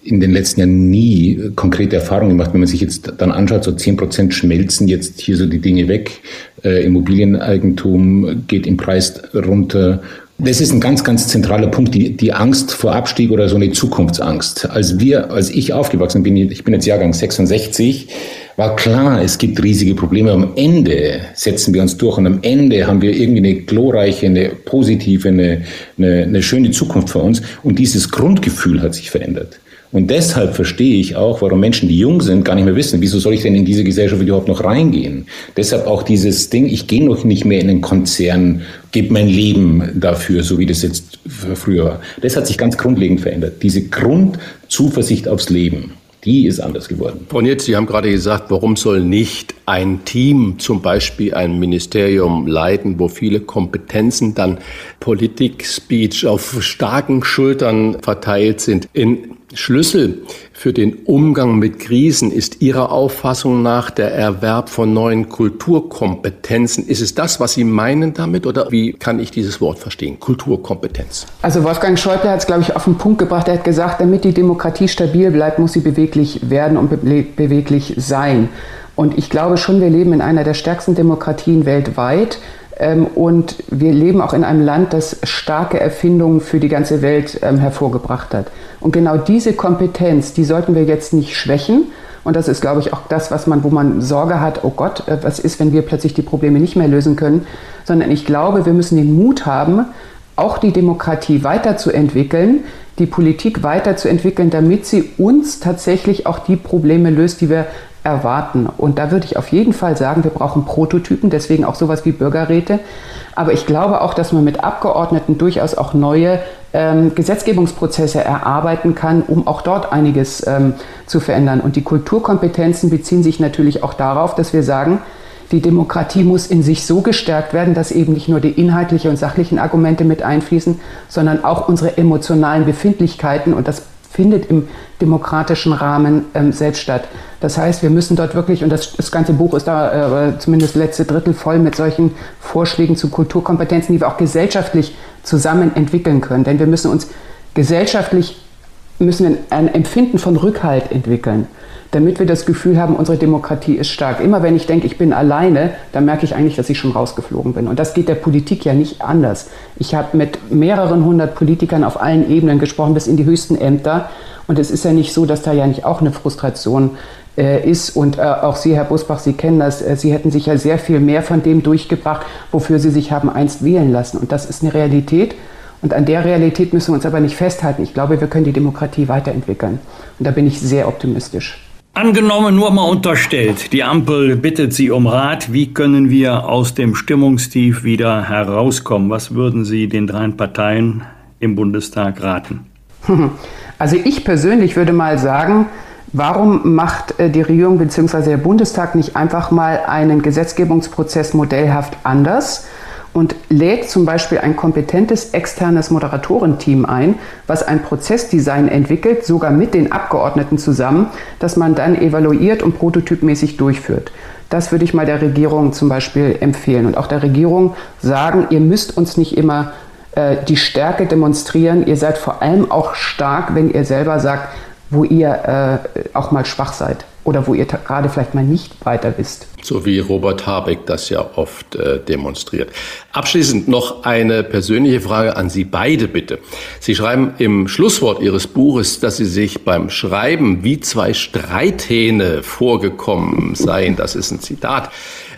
in den letzten Jahren nie konkrete Erfahrungen gemacht. Wenn man sich jetzt dann anschaut, so zehn Prozent schmelzen jetzt hier so die Dinge weg. Äh, Immobilieneigentum geht im Preis runter. Das ist ein ganz, ganz zentraler Punkt, die, die Angst vor Abstieg oder so eine Zukunftsangst. Als wir, als ich aufgewachsen bin, ich bin jetzt Jahrgang 66, war klar, es gibt riesige Probleme. Am Ende setzen wir uns durch und am Ende haben wir irgendwie eine glorreiche, eine positive, eine, eine, eine schöne Zukunft vor uns. Und dieses Grundgefühl hat sich verändert. Und deshalb verstehe ich auch, warum Menschen, die jung sind, gar nicht mehr wissen, wieso soll ich denn in diese Gesellschaft überhaupt noch reingehen. Deshalb auch dieses Ding, ich gehe noch nicht mehr in einen Konzern, gebe mein Leben dafür, so wie das jetzt früher war. Das hat sich ganz grundlegend verändert. Diese Grundzuversicht aufs Leben. die ist anders geworden. Frau Nitz, Sie haben gerade gesagt, warum soll nicht ein Team, zum Beispiel ein Ministerium leiten, wo viele Kompetenzen dann Politik, Speech auf starken Schultern verteilt sind. In Schlüssel für den Umgang mit Krisen ist Ihrer Auffassung nach der Erwerb von neuen Kulturkompetenzen. Ist es das, was Sie meinen damit oder wie kann ich dieses Wort verstehen? Kulturkompetenz. Also Wolfgang Schäuble hat es, glaube ich, auf den Punkt gebracht. Er hat gesagt, damit die Demokratie stabil bleibt, muss sie beweglich werden und be beweglich sein. Und ich glaube schon, wir leben in einer der stärksten Demokratien weltweit. Ähm, und wir leben auch in einem Land, das starke Erfindungen für die ganze Welt ähm, hervorgebracht hat. Und genau diese Kompetenz, die sollten wir jetzt nicht schwächen. Und das ist, glaube ich, auch das, was man, wo man Sorge hat, oh Gott, äh, was ist, wenn wir plötzlich die Probleme nicht mehr lösen können. Sondern ich glaube, wir müssen den Mut haben, auch die Demokratie weiterzuentwickeln, die Politik weiterzuentwickeln, damit sie uns tatsächlich auch die Probleme löst, die wir erwarten. Und da würde ich auf jeden Fall sagen, wir brauchen Prototypen, deswegen auch sowas wie Bürgerräte. Aber ich glaube auch, dass man mit Abgeordneten durchaus auch neue ähm, Gesetzgebungsprozesse erarbeiten kann, um auch dort einiges ähm, zu verändern. Und die Kulturkompetenzen beziehen sich natürlich auch darauf, dass wir sagen, die Demokratie muss in sich so gestärkt werden, dass eben nicht nur die inhaltlichen und sachlichen Argumente mit einfließen, sondern auch unsere emotionalen Befindlichkeiten. Und das findet im demokratischen Rahmen ähm, selbst statt. Das heißt, wir müssen dort wirklich, und das, das ganze Buch ist da äh, zumindest letzte Drittel voll mit solchen Vorschlägen zu Kulturkompetenzen, die wir auch gesellschaftlich zusammen entwickeln können. Denn wir müssen uns gesellschaftlich müssen ein Empfinden von Rückhalt entwickeln, damit wir das Gefühl haben, unsere Demokratie ist stark. Immer wenn ich denke, ich bin alleine, dann merke ich eigentlich, dass ich schon rausgeflogen bin. Und das geht der Politik ja nicht anders. Ich habe mit mehreren hundert Politikern auf allen Ebenen gesprochen, bis in die höchsten Ämter. Und es ist ja nicht so, dass da ja nicht auch eine Frustration äh, ist. Und äh, auch Sie, Herr Busbach, Sie kennen das. Äh, Sie hätten sich ja sehr viel mehr von dem durchgebracht, wofür Sie sich haben einst wählen lassen. Und das ist eine Realität. Und an der Realität müssen wir uns aber nicht festhalten. Ich glaube, wir können die Demokratie weiterentwickeln. Und da bin ich sehr optimistisch. Angenommen, nur mal unterstellt, die Ampel bittet Sie um Rat, wie können wir aus dem Stimmungstief wieder herauskommen? Was würden Sie den dreien Parteien im Bundestag raten? Also ich persönlich würde mal sagen, warum macht äh, die Regierung bzw. der Bundestag nicht einfach mal einen Gesetzgebungsprozess modellhaft anders? Und lädt zum Beispiel ein kompetentes externes Moderatorenteam ein, was ein Prozessdesign entwickelt, sogar mit den Abgeordneten zusammen, das man dann evaluiert und prototypmäßig durchführt. Das würde ich mal der Regierung zum Beispiel empfehlen und auch der Regierung sagen, ihr müsst uns nicht immer äh, die Stärke demonstrieren, ihr seid vor allem auch stark, wenn ihr selber sagt, wo ihr äh, auch mal schwach seid oder wo ihr gerade vielleicht mal nicht weiter wisst. So wie Robert Habeck das ja oft äh, demonstriert. Abschließend noch eine persönliche Frage an Sie beide bitte. Sie schreiben im Schlusswort Ihres Buches, dass Sie sich beim Schreiben wie zwei Streithähne vorgekommen seien. Das ist ein Zitat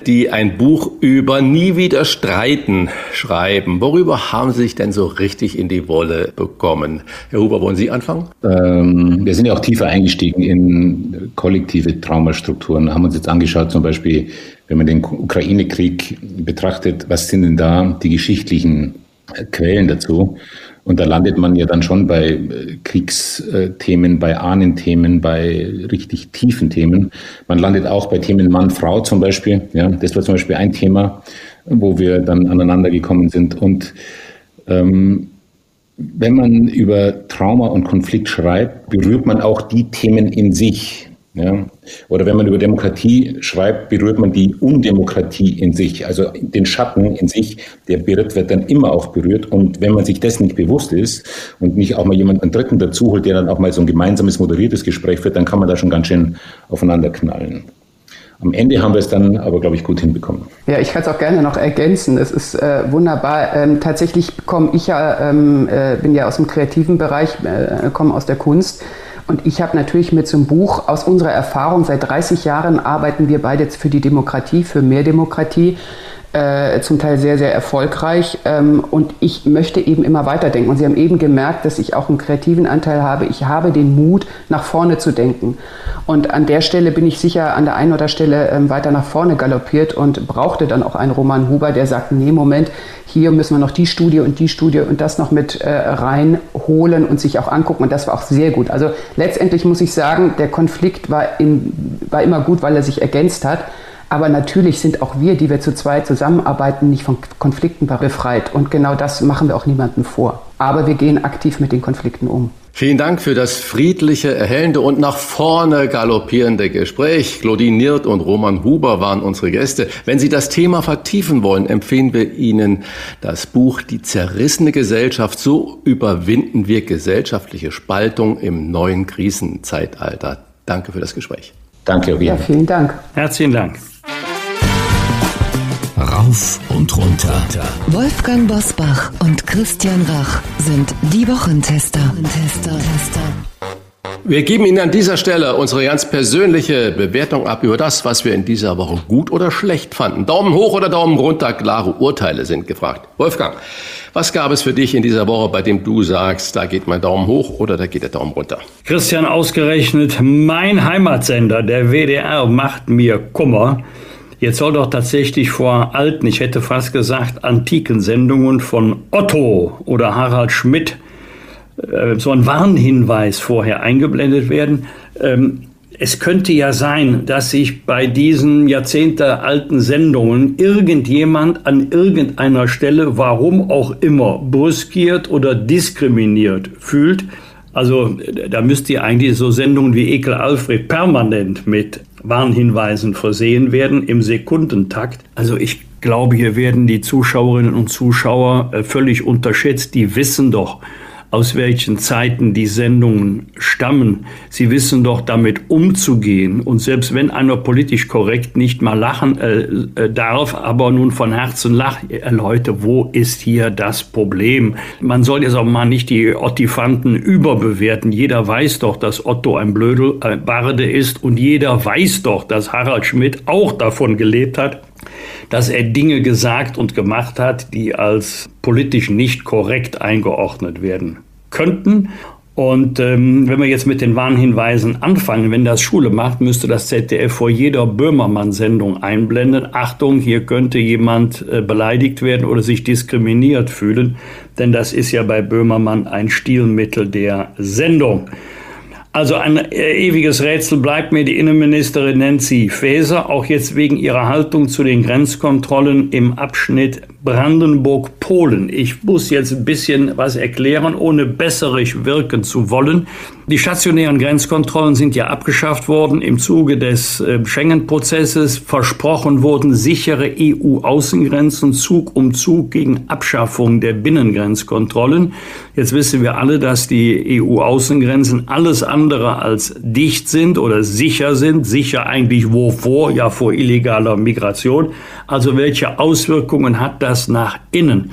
die ein Buch über nie wieder streiten schreiben. Worüber haben Sie sich denn so richtig in die Wolle bekommen? Herr Huber, wollen Sie anfangen? Ähm, wir sind ja auch tiefer eingestiegen in kollektive Traumastrukturen, haben uns jetzt angeschaut, zum Beispiel, wenn man den Ukraine-Krieg betrachtet, was sind denn da die geschichtlichen Quellen dazu? Und da landet man ja dann schon bei äh, Kriegsthemen, bei Ahnenthemen, bei richtig tiefen Themen. Man landet auch bei Themen Mann-Frau zum Beispiel. Ja, das war zum Beispiel ein Thema, wo wir dann aneinander gekommen sind. Und ähm, wenn man über Trauma und Konflikt schreibt, berührt man auch die Themen in sich. Ja? Oder wenn man über Demokratie schreibt, berührt man die Undemokratie in sich, also den Schatten in sich, der berührt wird dann immer auch berührt. Und wenn man sich dessen nicht bewusst ist und nicht auch mal jemanden Dritten dazu holt, der dann auch mal so ein gemeinsames, moderiertes Gespräch führt, dann kann man da schon ganz schön aufeinander knallen. Am Ende haben wir es dann aber, glaube ich, gut hinbekommen. Ja, ich kann es auch gerne noch ergänzen. Es ist äh, wunderbar. Ähm, tatsächlich komme ich ja, ähm, äh, bin ja aus dem kreativen Bereich, äh, komme aus der Kunst. Und ich habe natürlich mit so einem Buch aus unserer Erfahrung, seit 30 Jahren arbeiten wir beide für die Demokratie, für mehr Demokratie, äh, zum Teil sehr, sehr erfolgreich. Ähm, und ich möchte eben immer weiterdenken. Und Sie haben eben gemerkt, dass ich auch einen kreativen Anteil habe. Ich habe den Mut, nach vorne zu denken. Und an der Stelle bin ich sicher an der einen oder Stelle ähm, weiter nach vorne galoppiert und brauchte dann auch einen Roman Huber, der sagt, nee, Moment, hier müssen wir noch die Studie und die Studie und das noch mit äh, reinholen und sich auch angucken. Und das war auch sehr gut. Also letztendlich muss ich sagen, der Konflikt war, in, war immer gut, weil er sich ergänzt hat. Aber natürlich sind auch wir, die wir zu zweit zusammenarbeiten, nicht von Konflikten befreit. Und genau das machen wir auch niemandem vor. Aber wir gehen aktiv mit den Konflikten um. Vielen Dank für das friedliche, erhellende und nach vorne galoppierende Gespräch. Claudine Niert und Roman Huber waren unsere Gäste. Wenn Sie das Thema vertiefen wollen, empfehlen wir Ihnen das Buch Die zerrissene Gesellschaft. So überwinden wir gesellschaftliche Spaltung im neuen Krisenzeitalter. Danke für das Gespräch. Danke, Ja, vielen Dank. Herzlichen Dank. Rauf und runter. Wolfgang Bosbach und Christian Rach sind die Wochentester. Wir geben Ihnen an dieser Stelle unsere ganz persönliche Bewertung ab über das, was wir in dieser Woche gut oder schlecht fanden. Daumen hoch oder Daumen runter, klare Urteile sind gefragt. Wolfgang, was gab es für dich in dieser Woche, bei dem du sagst, da geht mein Daumen hoch oder da geht der Daumen runter? Christian, ausgerechnet mein Heimatsender, der WDR, macht mir Kummer. Jetzt soll doch tatsächlich vor alten, ich hätte fast gesagt, antiken Sendungen von Otto oder Harald Schmidt äh, so ein Warnhinweis vorher eingeblendet werden. Ähm, es könnte ja sein, dass sich bei diesen jahrzehntealten Sendungen irgendjemand an irgendeiner Stelle, warum auch immer, brüskiert oder diskriminiert fühlt. Also da müsste ja eigentlich so Sendungen wie Ekel Alfred permanent mit Warnhinweisen versehen werden im Sekundentakt. Also ich glaube, hier werden die Zuschauerinnen und Zuschauer äh, völlig unterschätzt. Die wissen doch, aus welchen Zeiten die Sendungen stammen. Sie wissen doch damit umzugehen. Und selbst wenn einer politisch korrekt nicht mal lachen äh, äh, darf, aber nun von Herzen lacht, äh, Leute, wo ist hier das Problem? Man soll jetzt auch mal nicht die Ottifanten überbewerten. Jeder weiß doch, dass Otto ein Blödel, äh, Barde ist und jeder weiß doch, dass Harald Schmidt auch davon gelebt hat, dass er Dinge gesagt und gemacht hat, die als politisch nicht korrekt eingeordnet werden könnten. Und ähm, wenn wir jetzt mit den Warnhinweisen anfangen, wenn das Schule macht, müsste das ZDF vor jeder Böhmermann-Sendung einblenden. Achtung, hier könnte jemand äh, beleidigt werden oder sich diskriminiert fühlen, denn das ist ja bei Böhmermann ein Stilmittel der Sendung. Also ein äh, ewiges Rätsel bleibt mir. Die Innenministerin Nancy Faeser, auch jetzt wegen ihrer Haltung zu den Grenzkontrollen im Abschnitt Brandenburg-Polen. Ich muss jetzt ein bisschen was erklären, ohne besserig wirken zu wollen. Die stationären Grenzkontrollen sind ja abgeschafft worden im Zuge des äh, Schengen-Prozesses. Versprochen wurden sichere EU-Außengrenzen Zug um Zug gegen Abschaffung der Binnengrenzkontrollen. Jetzt wissen wir alle, dass die EU-Außengrenzen alles andere als dicht sind oder sicher sind. Sicher eigentlich wovor? Ja, vor illegaler Migration. Also welche Auswirkungen hat das nach innen?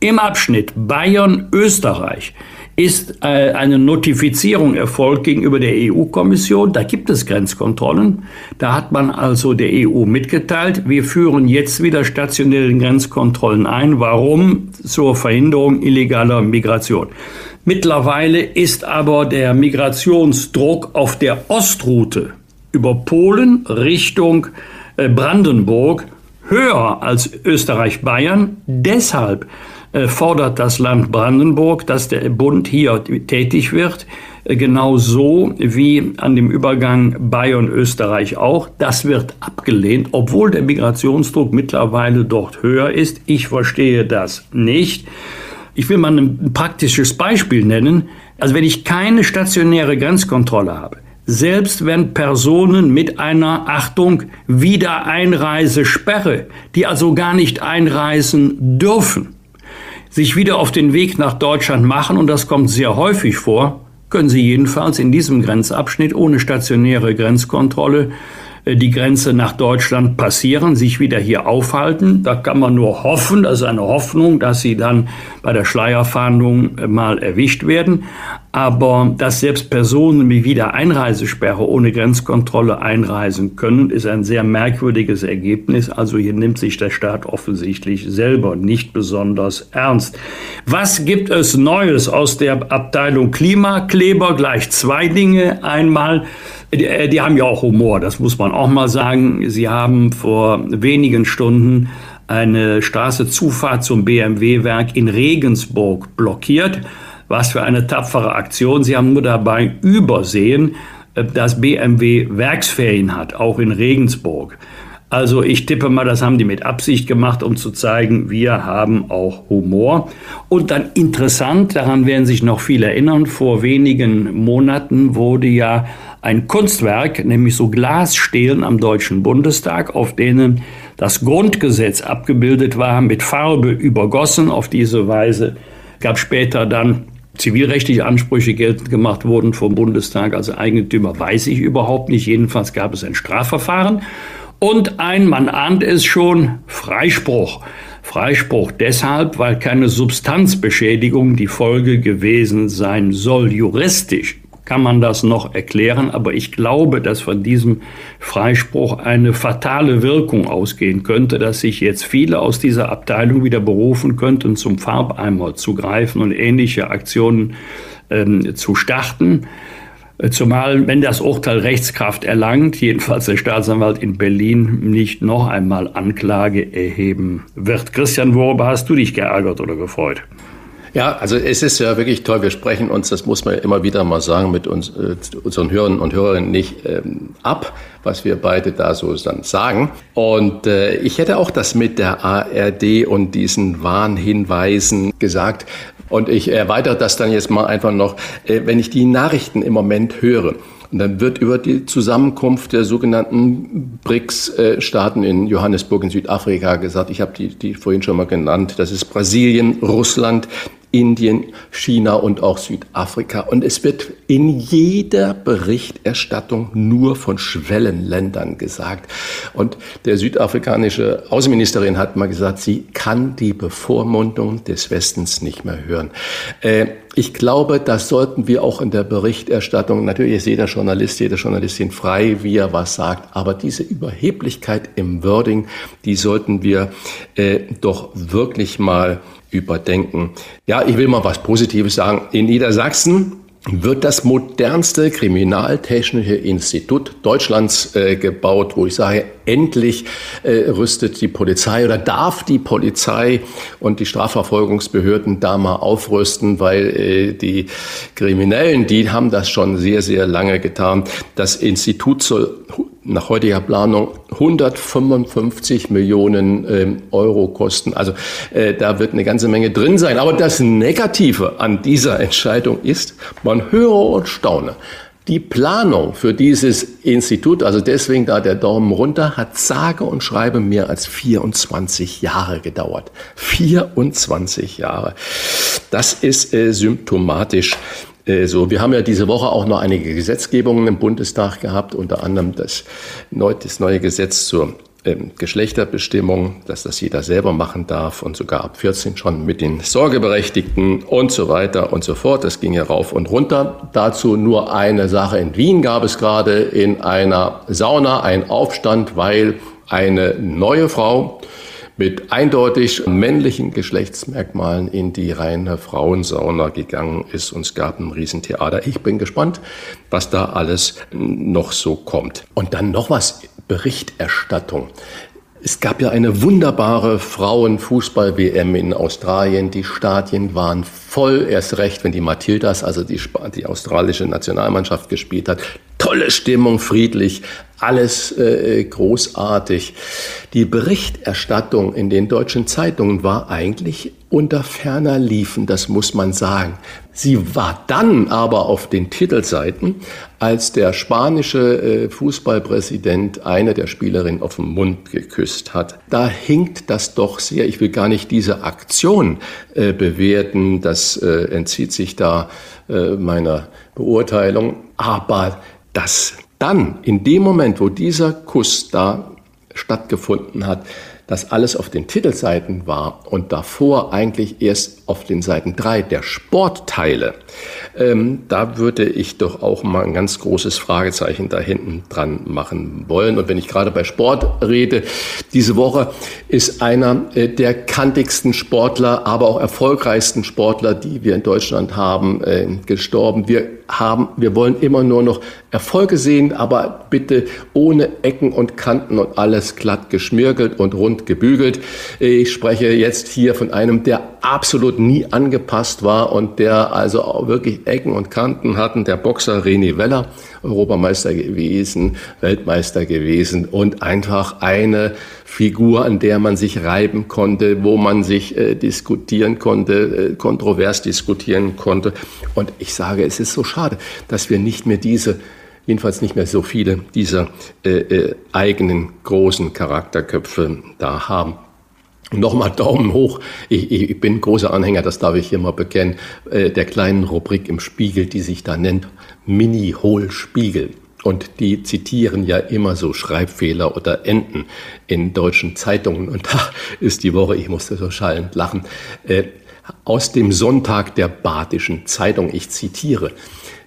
Im Abschnitt Bayern-Österreich ist äh, eine Notifizierung erfolgt gegenüber der EU-Kommission. Da gibt es Grenzkontrollen. Da hat man also der EU mitgeteilt, wir führen jetzt wieder stationäre Grenzkontrollen ein. Warum? Zur Verhinderung illegaler Migration. Mittlerweile ist aber der Migrationsdruck auf der Ostroute über Polen Richtung äh, Brandenburg höher als Österreich-Bayern. Deshalb äh, fordert das Land Brandenburg, dass der Bund hier tätig wird, äh, genauso wie an dem Übergang Bayern-Österreich auch. Das wird abgelehnt, obwohl der Migrationsdruck mittlerweile dort höher ist. Ich verstehe das nicht. Ich will mal ein praktisches Beispiel nennen. Also wenn ich keine stationäre Grenzkontrolle habe, selbst wenn Personen mit einer Achtung Wiedereinreisesperre, die also gar nicht einreisen dürfen, sich wieder auf den Weg nach Deutschland machen, und das kommt sehr häufig vor, können sie jedenfalls in diesem Grenzabschnitt ohne stationäre Grenzkontrolle die Grenze nach Deutschland passieren, sich wieder hier aufhalten. Da kann man nur hoffen, das ist eine Hoffnung, dass sie dann bei der Schleierfahndung äh, mal erwischt werden. Aber dass selbst Personen mit wieder Einreisesperre ohne Grenzkontrolle einreisen können, ist ein sehr merkwürdiges Ergebnis. Also hier nimmt sich der Staat offensichtlich selber nicht besonders ernst. Was gibt es Neues aus der Abteilung Klimakleber? Gleich zwei Dinge. Einmal, die, äh, die haben ja auch Humor, das muss man auch mal sagen. Sie haben vor wenigen Stunden eine Straßezufahrt zum BMW-Werk in Regensburg blockiert. Was für eine tapfere Aktion. Sie haben nur dabei übersehen, äh, dass BMW Werksferien hat, auch in Regensburg. Also ich tippe mal, das haben die mit Absicht gemacht, um zu zeigen, wir haben auch Humor. Und dann interessant, daran werden sich noch viele erinnern, vor wenigen Monaten wurde ja ein Kunstwerk, nämlich so Glasstelen am Deutschen Bundestag, auf denen das Grundgesetz abgebildet war, mit Farbe übergossen. Auf diese Weise gab später dann zivilrechtliche Ansprüche geltend gemacht wurden vom Bundestag als Eigentümer, weiß ich überhaupt nicht. Jedenfalls gab es ein Strafverfahren und ein, man ahnt es schon, Freispruch. Freispruch deshalb, weil keine Substanzbeschädigung die Folge gewesen sein soll. Juristisch kann man das noch erklären, aber ich glaube, dass von diesem Freispruch eine fatale Wirkung ausgehen könnte, dass sich jetzt viele aus dieser Abteilung wieder berufen könnten, zum Farbeimer zu greifen und ähnliche Aktionen ähm, zu starten. Zumal, wenn das Urteil Rechtskraft erlangt, jedenfalls der Staatsanwalt in Berlin nicht noch einmal Anklage erheben wird. Christian, worüber hast du dich geärgert oder gefreut? Ja, also es ist ja wirklich toll. Wir sprechen uns, das muss man immer wieder mal sagen, mit uns, äh, unseren Hörern und Hörerinnen nicht ähm, ab, was wir beide da so dann sagen. Und äh, ich hätte auch das mit der ARD und diesen Warnhinweisen gesagt. Und ich erweitere das dann jetzt mal einfach noch, äh, wenn ich die Nachrichten im Moment höre. Und dann wird über die Zusammenkunft der sogenannten BRICS-Staaten in Johannesburg in Südafrika gesagt. Ich habe die, die vorhin schon mal genannt. Das ist Brasilien, Russland, Indien, China und auch Südafrika. Und es wird in jeder Berichterstattung nur von Schwellenländern gesagt. Und der südafrikanische Außenministerin hat mal gesagt, sie kann die Bevormundung des Westens nicht mehr hören. Äh, ich glaube, das sollten wir auch in der Berichterstattung, natürlich ist jeder Journalist, jede Journalistin frei, wie er was sagt, aber diese Überheblichkeit im Wording, die sollten wir äh, doch wirklich mal überdenken. Ja, ich will mal was Positives sagen. In Niedersachsen wird das modernste kriminaltechnische Institut Deutschlands äh, gebaut, wo ich sage, endlich äh, rüstet die Polizei oder darf die Polizei und die Strafverfolgungsbehörden da mal aufrüsten, weil äh, die Kriminellen, die haben das schon sehr, sehr lange getan. Das Institut soll nach heutiger Planung 155 Millionen ähm, Euro kosten. Also äh, da wird eine ganze Menge drin sein. Aber das Negative an dieser Entscheidung ist, man höre und staune. Die Planung für dieses Institut, also deswegen da der Daumen runter, hat sage und schreibe mehr als 24 Jahre gedauert. 24 Jahre. Das ist äh, symptomatisch so, wir haben ja diese Woche auch noch einige Gesetzgebungen im Bundestag gehabt, unter anderem das, das neue Gesetz zur ähm, Geschlechterbestimmung, dass das jeder selber machen darf und sogar ab 14 schon mit den Sorgeberechtigten und so weiter und so fort. Das ging ja rauf und runter. Dazu nur eine Sache. In Wien gab es gerade in einer Sauna einen Aufstand, weil eine neue Frau mit eindeutig männlichen Geschlechtsmerkmalen in die reine Frauensauna gegangen ist und es gab ein Riesentheater. Ich bin gespannt, was da alles noch so kommt. Und dann noch was, Berichterstattung. Es gab ja eine wunderbare Frauenfußball-WM in Australien. Die Stadien waren voll, erst recht, wenn die Matildas, also die, die australische Nationalmannschaft gespielt hat. Tolle Stimmung, friedlich, alles äh, großartig. Die Berichterstattung in den deutschen Zeitungen war eigentlich unter ferner Liefen, das muss man sagen. Sie war dann aber auf den Titelseiten, als der spanische äh, Fußballpräsident eine der Spielerinnen auf den Mund geküsst hat. Da hinkt das doch sehr. Ich will gar nicht diese Aktion äh, bewerten, das äh, entzieht sich da meiner Beurteilung. Aber das dann, in dem Moment, wo dieser Kuss da stattgefunden hat, das alles auf den Titelseiten war und davor eigentlich erst auf den Seiten drei der Sportteile, ähm, da würde ich doch auch mal ein ganz großes Fragezeichen da hinten dran machen wollen. Und wenn ich gerade bei Sport rede, diese Woche ist einer äh, der kantigsten Sportler, aber auch erfolgreichsten Sportler, die wir in Deutschland haben, äh, gestorben. Wir haben, wir wollen immer nur noch Erfolge sehen, aber bitte ohne Ecken und Kanten und alles glatt geschmirgelt und rund gebügelt. Ich spreche jetzt hier von einem, der absolut nie angepasst war und der also auch wirklich Ecken und Kanten hatten, der Boxer René Weller, Europameister gewesen, Weltmeister gewesen und einfach eine Figur, an der man sich reiben konnte, wo man sich äh, diskutieren konnte, äh, kontrovers diskutieren konnte. Und ich sage, es ist so schade, dass wir nicht mehr diese jedenfalls nicht mehr so viele dieser äh, äh, eigenen großen Charakterköpfe da haben. Nochmal Daumen hoch. Ich, ich, bin großer Anhänger, das darf ich hier mal bekennen, äh, der kleinen Rubrik im Spiegel, die sich da nennt Mini-Hohl-Spiegel. Und die zitieren ja immer so Schreibfehler oder Enden in deutschen Zeitungen. Und da ist die Woche, ich musste so schallend lachen, äh, aus dem Sonntag der Badischen Zeitung. Ich zitiere.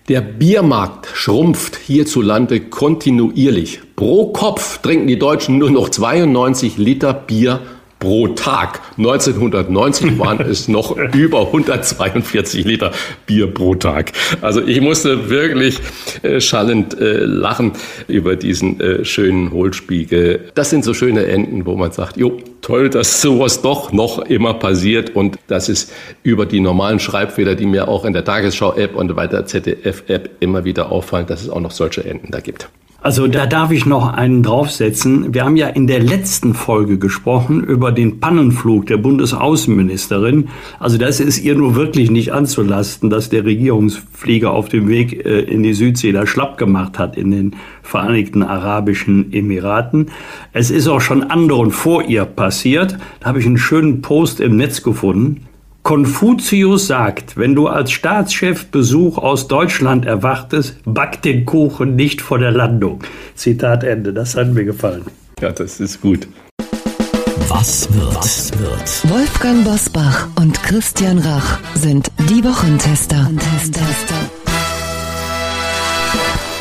Der Biermarkt schrumpft hierzulande kontinuierlich. Pro Kopf trinken die Deutschen nur noch 92 Liter Bier pro Tag. 1990 waren es noch über 142 Liter Bier pro Tag. Also ich musste wirklich äh, schallend äh, lachen über diesen äh, schönen Hohlspiegel. Das sind so schöne Enden, wo man sagt, jo, toll, dass sowas doch noch immer passiert und dass es über die normalen Schreibfehler, die mir auch in der Tagesschau-App und bei der ZDF-App immer wieder auffallen, dass es auch noch solche Enden da gibt. Also da darf ich noch einen draufsetzen. Wir haben ja in der letzten Folge gesprochen über den Pannenflug der Bundesaußenministerin. Also das ist ihr nur wirklich nicht anzulasten, dass der Regierungsflieger auf dem Weg äh, in die Südsee da schlapp gemacht hat in den Vereinigten Arabischen Emiraten. Es ist auch schon anderen vor ihr passiert. Da habe ich einen schönen Post im Netz gefunden. Konfuzius sagt, wenn du als Staatschef Besuch aus Deutschland erwartest, back den Kuchen nicht vor der Landung. Zitat Ende. Das hat mir gefallen. Ja, das ist gut. Was wird? Was wird? Wolfgang Bosbach und Christian Rach sind die Wochentester. Wochentester.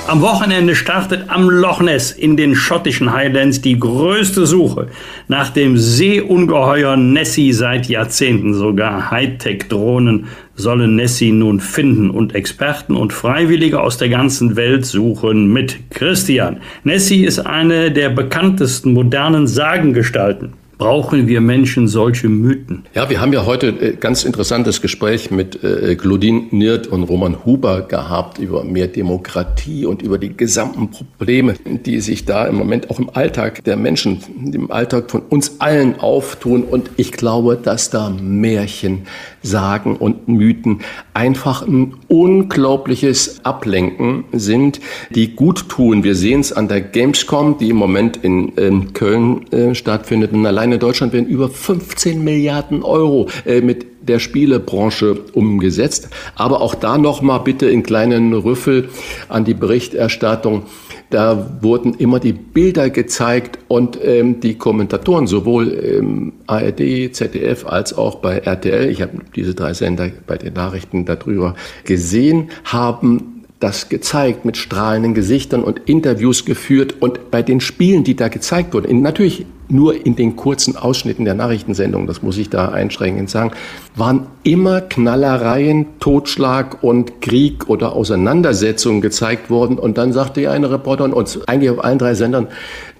Am Wochenende startet am Loch Ness in den schottischen Highlands die größte Suche nach dem Seeungeheuer Nessie seit Jahrzehnten. Sogar Hightech-Drohnen sollen Nessie nun finden und Experten und Freiwillige aus der ganzen Welt suchen mit. Christian, Nessie ist eine der bekanntesten modernen Sagengestalten brauchen wir Menschen solche Mythen? Ja, wir haben ja heute äh, ganz interessantes Gespräch mit äh, Glodin Niert und Roman Huber gehabt über mehr Demokratie und über die gesamten Probleme, die sich da im Moment auch im Alltag der Menschen, im Alltag von uns allen auftun. Und ich glaube, dass da Märchen, Sagen und Mythen einfach ein unglaubliches Ablenken sind, die gut tun. Wir sehen es an der Gamescom, die im Moment in ähm, Köln äh, stattfindet. Und allein in Deutschland werden über 15 Milliarden Euro äh, mit der Spielebranche umgesetzt. Aber auch da nochmal bitte in kleinen Rüffel an die Berichterstattung. Da wurden immer die Bilder gezeigt und ähm, die Kommentatoren, sowohl im ARD, ZDF als auch bei RTL, ich habe diese drei Sender bei den Nachrichten darüber gesehen, haben das gezeigt mit strahlenden Gesichtern und Interviews geführt und bei den Spielen, die da gezeigt wurden, natürlich nur in den kurzen Ausschnitten der Nachrichtensendung, das muss ich da einschränkend sagen, waren immer Knallereien, Totschlag und Krieg oder Auseinandersetzungen gezeigt worden. Und dann sagte ja eine Reporterin uns eigentlich auf allen drei Sendern,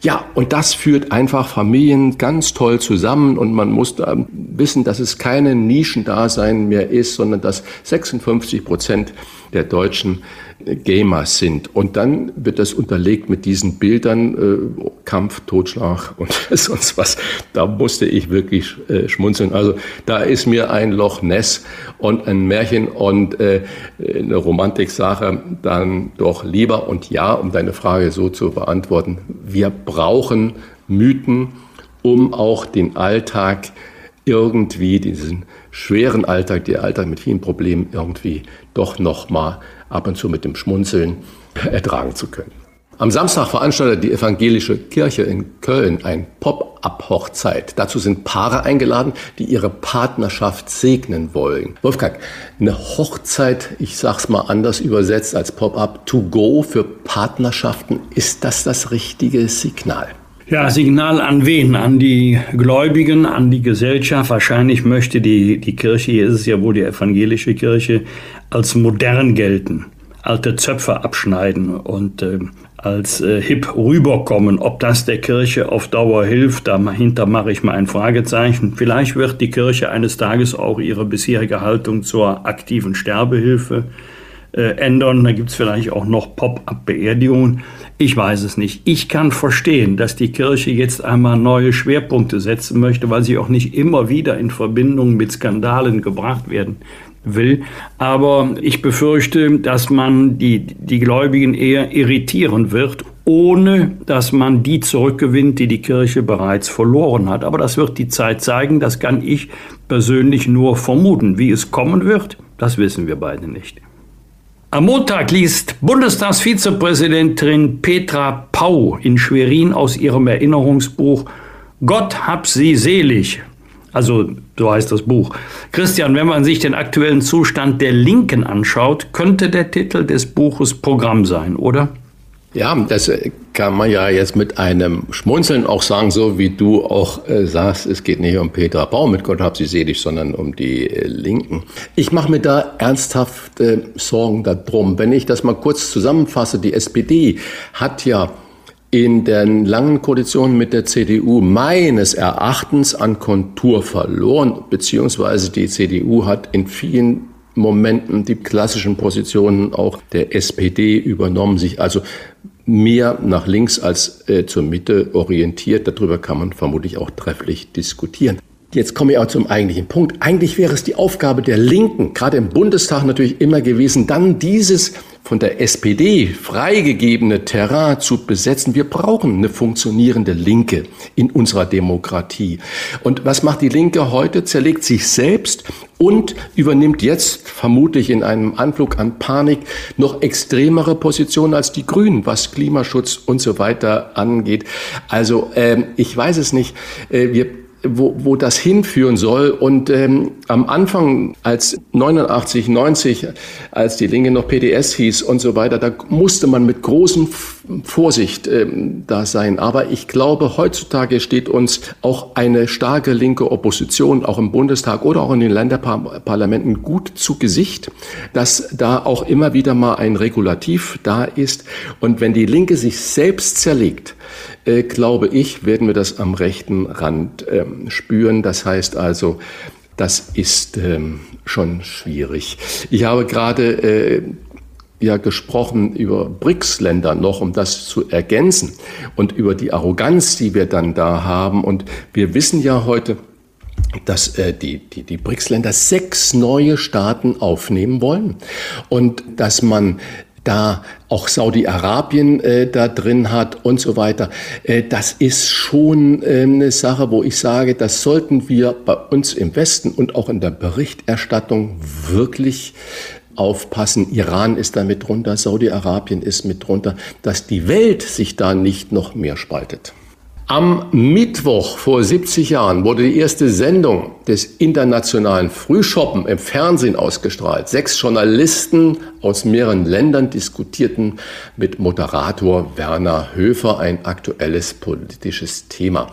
ja, und das führt einfach Familien ganz toll zusammen und man muss da wissen, dass es keine Nischendasein mehr ist, sondern dass 56 Prozent der Deutschen Gamers sind. Und dann wird das unterlegt mit diesen Bildern, äh, Kampf, Totschlag und sonst was. Da musste ich wirklich äh, schmunzeln. Also da ist mir ein Loch Ness und ein Märchen und äh, eine Romantiksache dann doch lieber. Und ja, um deine Frage so zu beantworten, wir brauchen Mythen, um auch den Alltag irgendwie, diesen schweren Alltag, der Alltag mit vielen Problemen irgendwie doch noch mal ab und zu mit dem Schmunzeln ertragen zu können. Am Samstag veranstaltet die evangelische Kirche in Köln ein Pop-up-Hochzeit. Dazu sind Paare eingeladen, die ihre Partnerschaft segnen wollen. Wolfgang, eine Hochzeit, ich sag's mal anders übersetzt als Pop-up to go für Partnerschaften, ist das das richtige Signal? Ja, Signal an wen? An die Gläubigen, an die Gesellschaft. Wahrscheinlich möchte die, die Kirche, hier ist es ja wohl die evangelische Kirche, als modern gelten, alte Zöpfe abschneiden und äh, als äh, hip rüberkommen. Ob das der Kirche auf Dauer hilft, dahinter mache ich mal ein Fragezeichen. Vielleicht wird die Kirche eines Tages auch ihre bisherige Haltung zur aktiven Sterbehilfe äh, ändern. Da gibt es vielleicht auch noch Pop-up-Beerdigungen. Ich weiß es nicht. Ich kann verstehen, dass die Kirche jetzt einmal neue Schwerpunkte setzen möchte, weil sie auch nicht immer wieder in Verbindung mit Skandalen gebracht werden will. Aber ich befürchte, dass man die, die Gläubigen eher irritieren wird, ohne dass man die zurückgewinnt, die die Kirche bereits verloren hat. Aber das wird die Zeit zeigen. Das kann ich persönlich nur vermuten. Wie es kommen wird, das wissen wir beide nicht. Am Montag liest Bundestagsvizepräsidentin Petra Pau in Schwerin aus ihrem Erinnerungsbuch Gott hab sie selig also so heißt das Buch. Christian, wenn man sich den aktuellen Zustand der Linken anschaut, könnte der Titel des Buches Programm sein, oder? Ja, das kann man ja jetzt mit einem Schmunzeln auch sagen, so wie du auch äh, sagst, es geht nicht um Petra Baum, mit Gott hab sie selig, sondern um die äh, Linken. Ich mache mir da ernsthafte Sorgen darum. Wenn ich das mal kurz zusammenfasse, die SPD hat ja in den langen Koalitionen mit der CDU meines Erachtens an Kontur verloren, beziehungsweise die CDU hat in vielen Momenten die klassischen Positionen auch der SPD übernommen, sich also mehr nach links als äh, zur Mitte orientiert. Darüber kann man vermutlich auch trefflich diskutieren. Jetzt komme ich auch zum eigentlichen Punkt. Eigentlich wäre es die Aufgabe der Linken, gerade im Bundestag natürlich immer gewesen, dann dieses von der SPD freigegebene Terrain zu besetzen. Wir brauchen eine funktionierende Linke in unserer Demokratie. Und was macht die Linke heute? Zerlegt sich selbst und übernimmt jetzt vermutlich in einem Anflug an Panik noch extremere Positionen als die Grünen, was Klimaschutz und so weiter angeht. Also ähm, ich weiß es nicht. Äh, wir wo, wo das hinführen soll. Und ähm, am Anfang, als 89, 90, als die Linke noch PDS hieß und so weiter, da musste man mit großem Vorsicht ähm, da sein. Aber ich glaube, heutzutage steht uns auch eine starke linke Opposition, auch im Bundestag oder auch in den Länderparlamenten, gut zu Gesicht, dass da auch immer wieder mal ein Regulativ da ist. Und wenn die Linke sich selbst zerlegt, äh, glaube ich, werden wir das am rechten Rand ähm, spüren. Das heißt also, das ist ähm, schon schwierig. Ich habe gerade äh, ja gesprochen über BRICS-Länder noch, um das zu ergänzen und über die Arroganz, die wir dann da haben. Und wir wissen ja heute, dass äh, die, die, die BRICS-Länder sechs neue Staaten aufnehmen wollen und dass man da auch Saudi-Arabien äh, da drin hat und so weiter. Äh, das ist schon äh, eine Sache, wo ich sage, das sollten wir bei uns im Westen und auch in der Berichterstattung wirklich aufpassen. Iran ist da mit drunter, Saudi-Arabien ist mit drunter, dass die Welt sich da nicht noch mehr spaltet. Am Mittwoch vor 70 Jahren wurde die erste Sendung des internationalen Frühschoppen im Fernsehen ausgestrahlt. Sechs Journalisten aus mehreren Ländern diskutierten mit Moderator Werner Höfer ein aktuelles politisches Thema.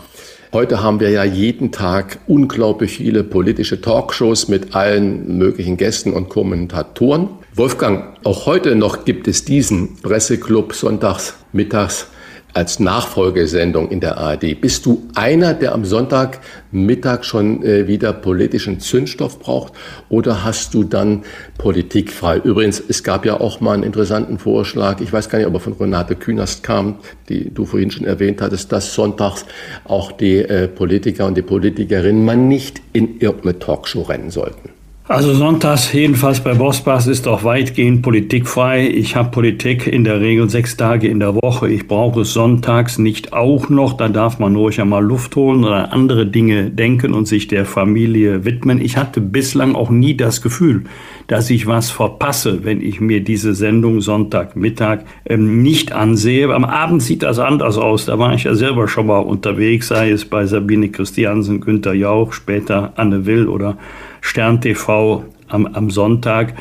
Heute haben wir ja jeden Tag unglaublich viele politische Talkshows mit allen möglichen Gästen und Kommentatoren. Wolfgang, auch heute noch gibt es diesen Presseclub sonntags mittags als Nachfolgesendung in der ARD. Bist du einer, der am Sonntagmittag schon äh, wieder politischen Zündstoff braucht oder hast du dann Politik frei? Übrigens, es gab ja auch mal einen interessanten Vorschlag, ich weiß gar nicht, ob er von Renate Künast kam, die du vorhin schon erwähnt hattest, dass sonntags auch die äh, Politiker und die Politikerinnen mal nicht in irgendeine Talkshow rennen sollten. Also sonntags, jedenfalls bei Bosbach, ist doch weitgehend politikfrei. Ich habe Politik in der Regel sechs Tage in der Woche. Ich brauche es sonntags nicht auch noch. Da darf man ruhig einmal Luft holen oder andere Dinge denken und sich der Familie widmen. Ich hatte bislang auch nie das Gefühl, dass ich was verpasse, wenn ich mir diese Sendung Sonntagmittag ähm, nicht ansehe. Am Abend sieht das anders aus. Da war ich ja selber schon mal unterwegs, sei es bei Sabine Christiansen, Günter Jauch, später Anne Will oder Stern TV am, am Sonntag.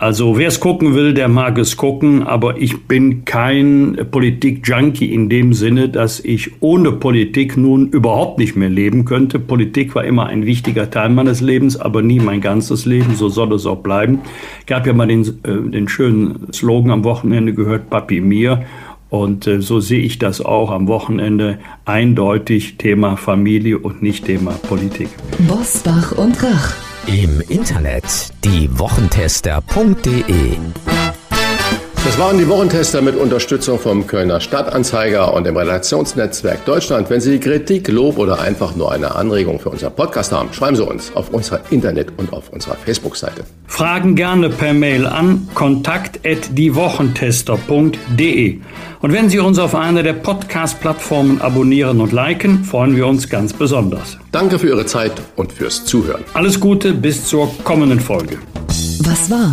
Also wer es gucken will, der mag es gucken, aber ich bin kein Politik-Junkie in dem Sinne, dass ich ohne Politik nun überhaupt nicht mehr leben könnte. Politik war immer ein wichtiger Teil meines Lebens, aber nie mein ganzes Leben, so soll es auch bleiben. Gab ja mal den, äh, den schönen Slogan am Wochenende gehört, Papi mir. Und äh, so sehe ich das auch am Wochenende eindeutig Thema Familie und nicht Thema Politik. Bosbach und Rach. Im Internet diewochentester.de Das waren die Wochentester mit Unterstützung vom Kölner Stadtanzeiger und dem Redaktionsnetzwerk Deutschland. Wenn Sie Kritik, Lob oder einfach nur eine Anregung für unseren Podcast haben, schreiben Sie uns auf unserer Internet- und auf unserer Facebook-Seite. Fragen gerne per Mail an kontakt.diewochentester.de. Und wenn Sie uns auf einer der Podcast-Plattformen abonnieren und liken, freuen wir uns ganz besonders. Danke für Ihre Zeit und fürs Zuhören. Alles Gute bis zur kommenden Folge. Was war?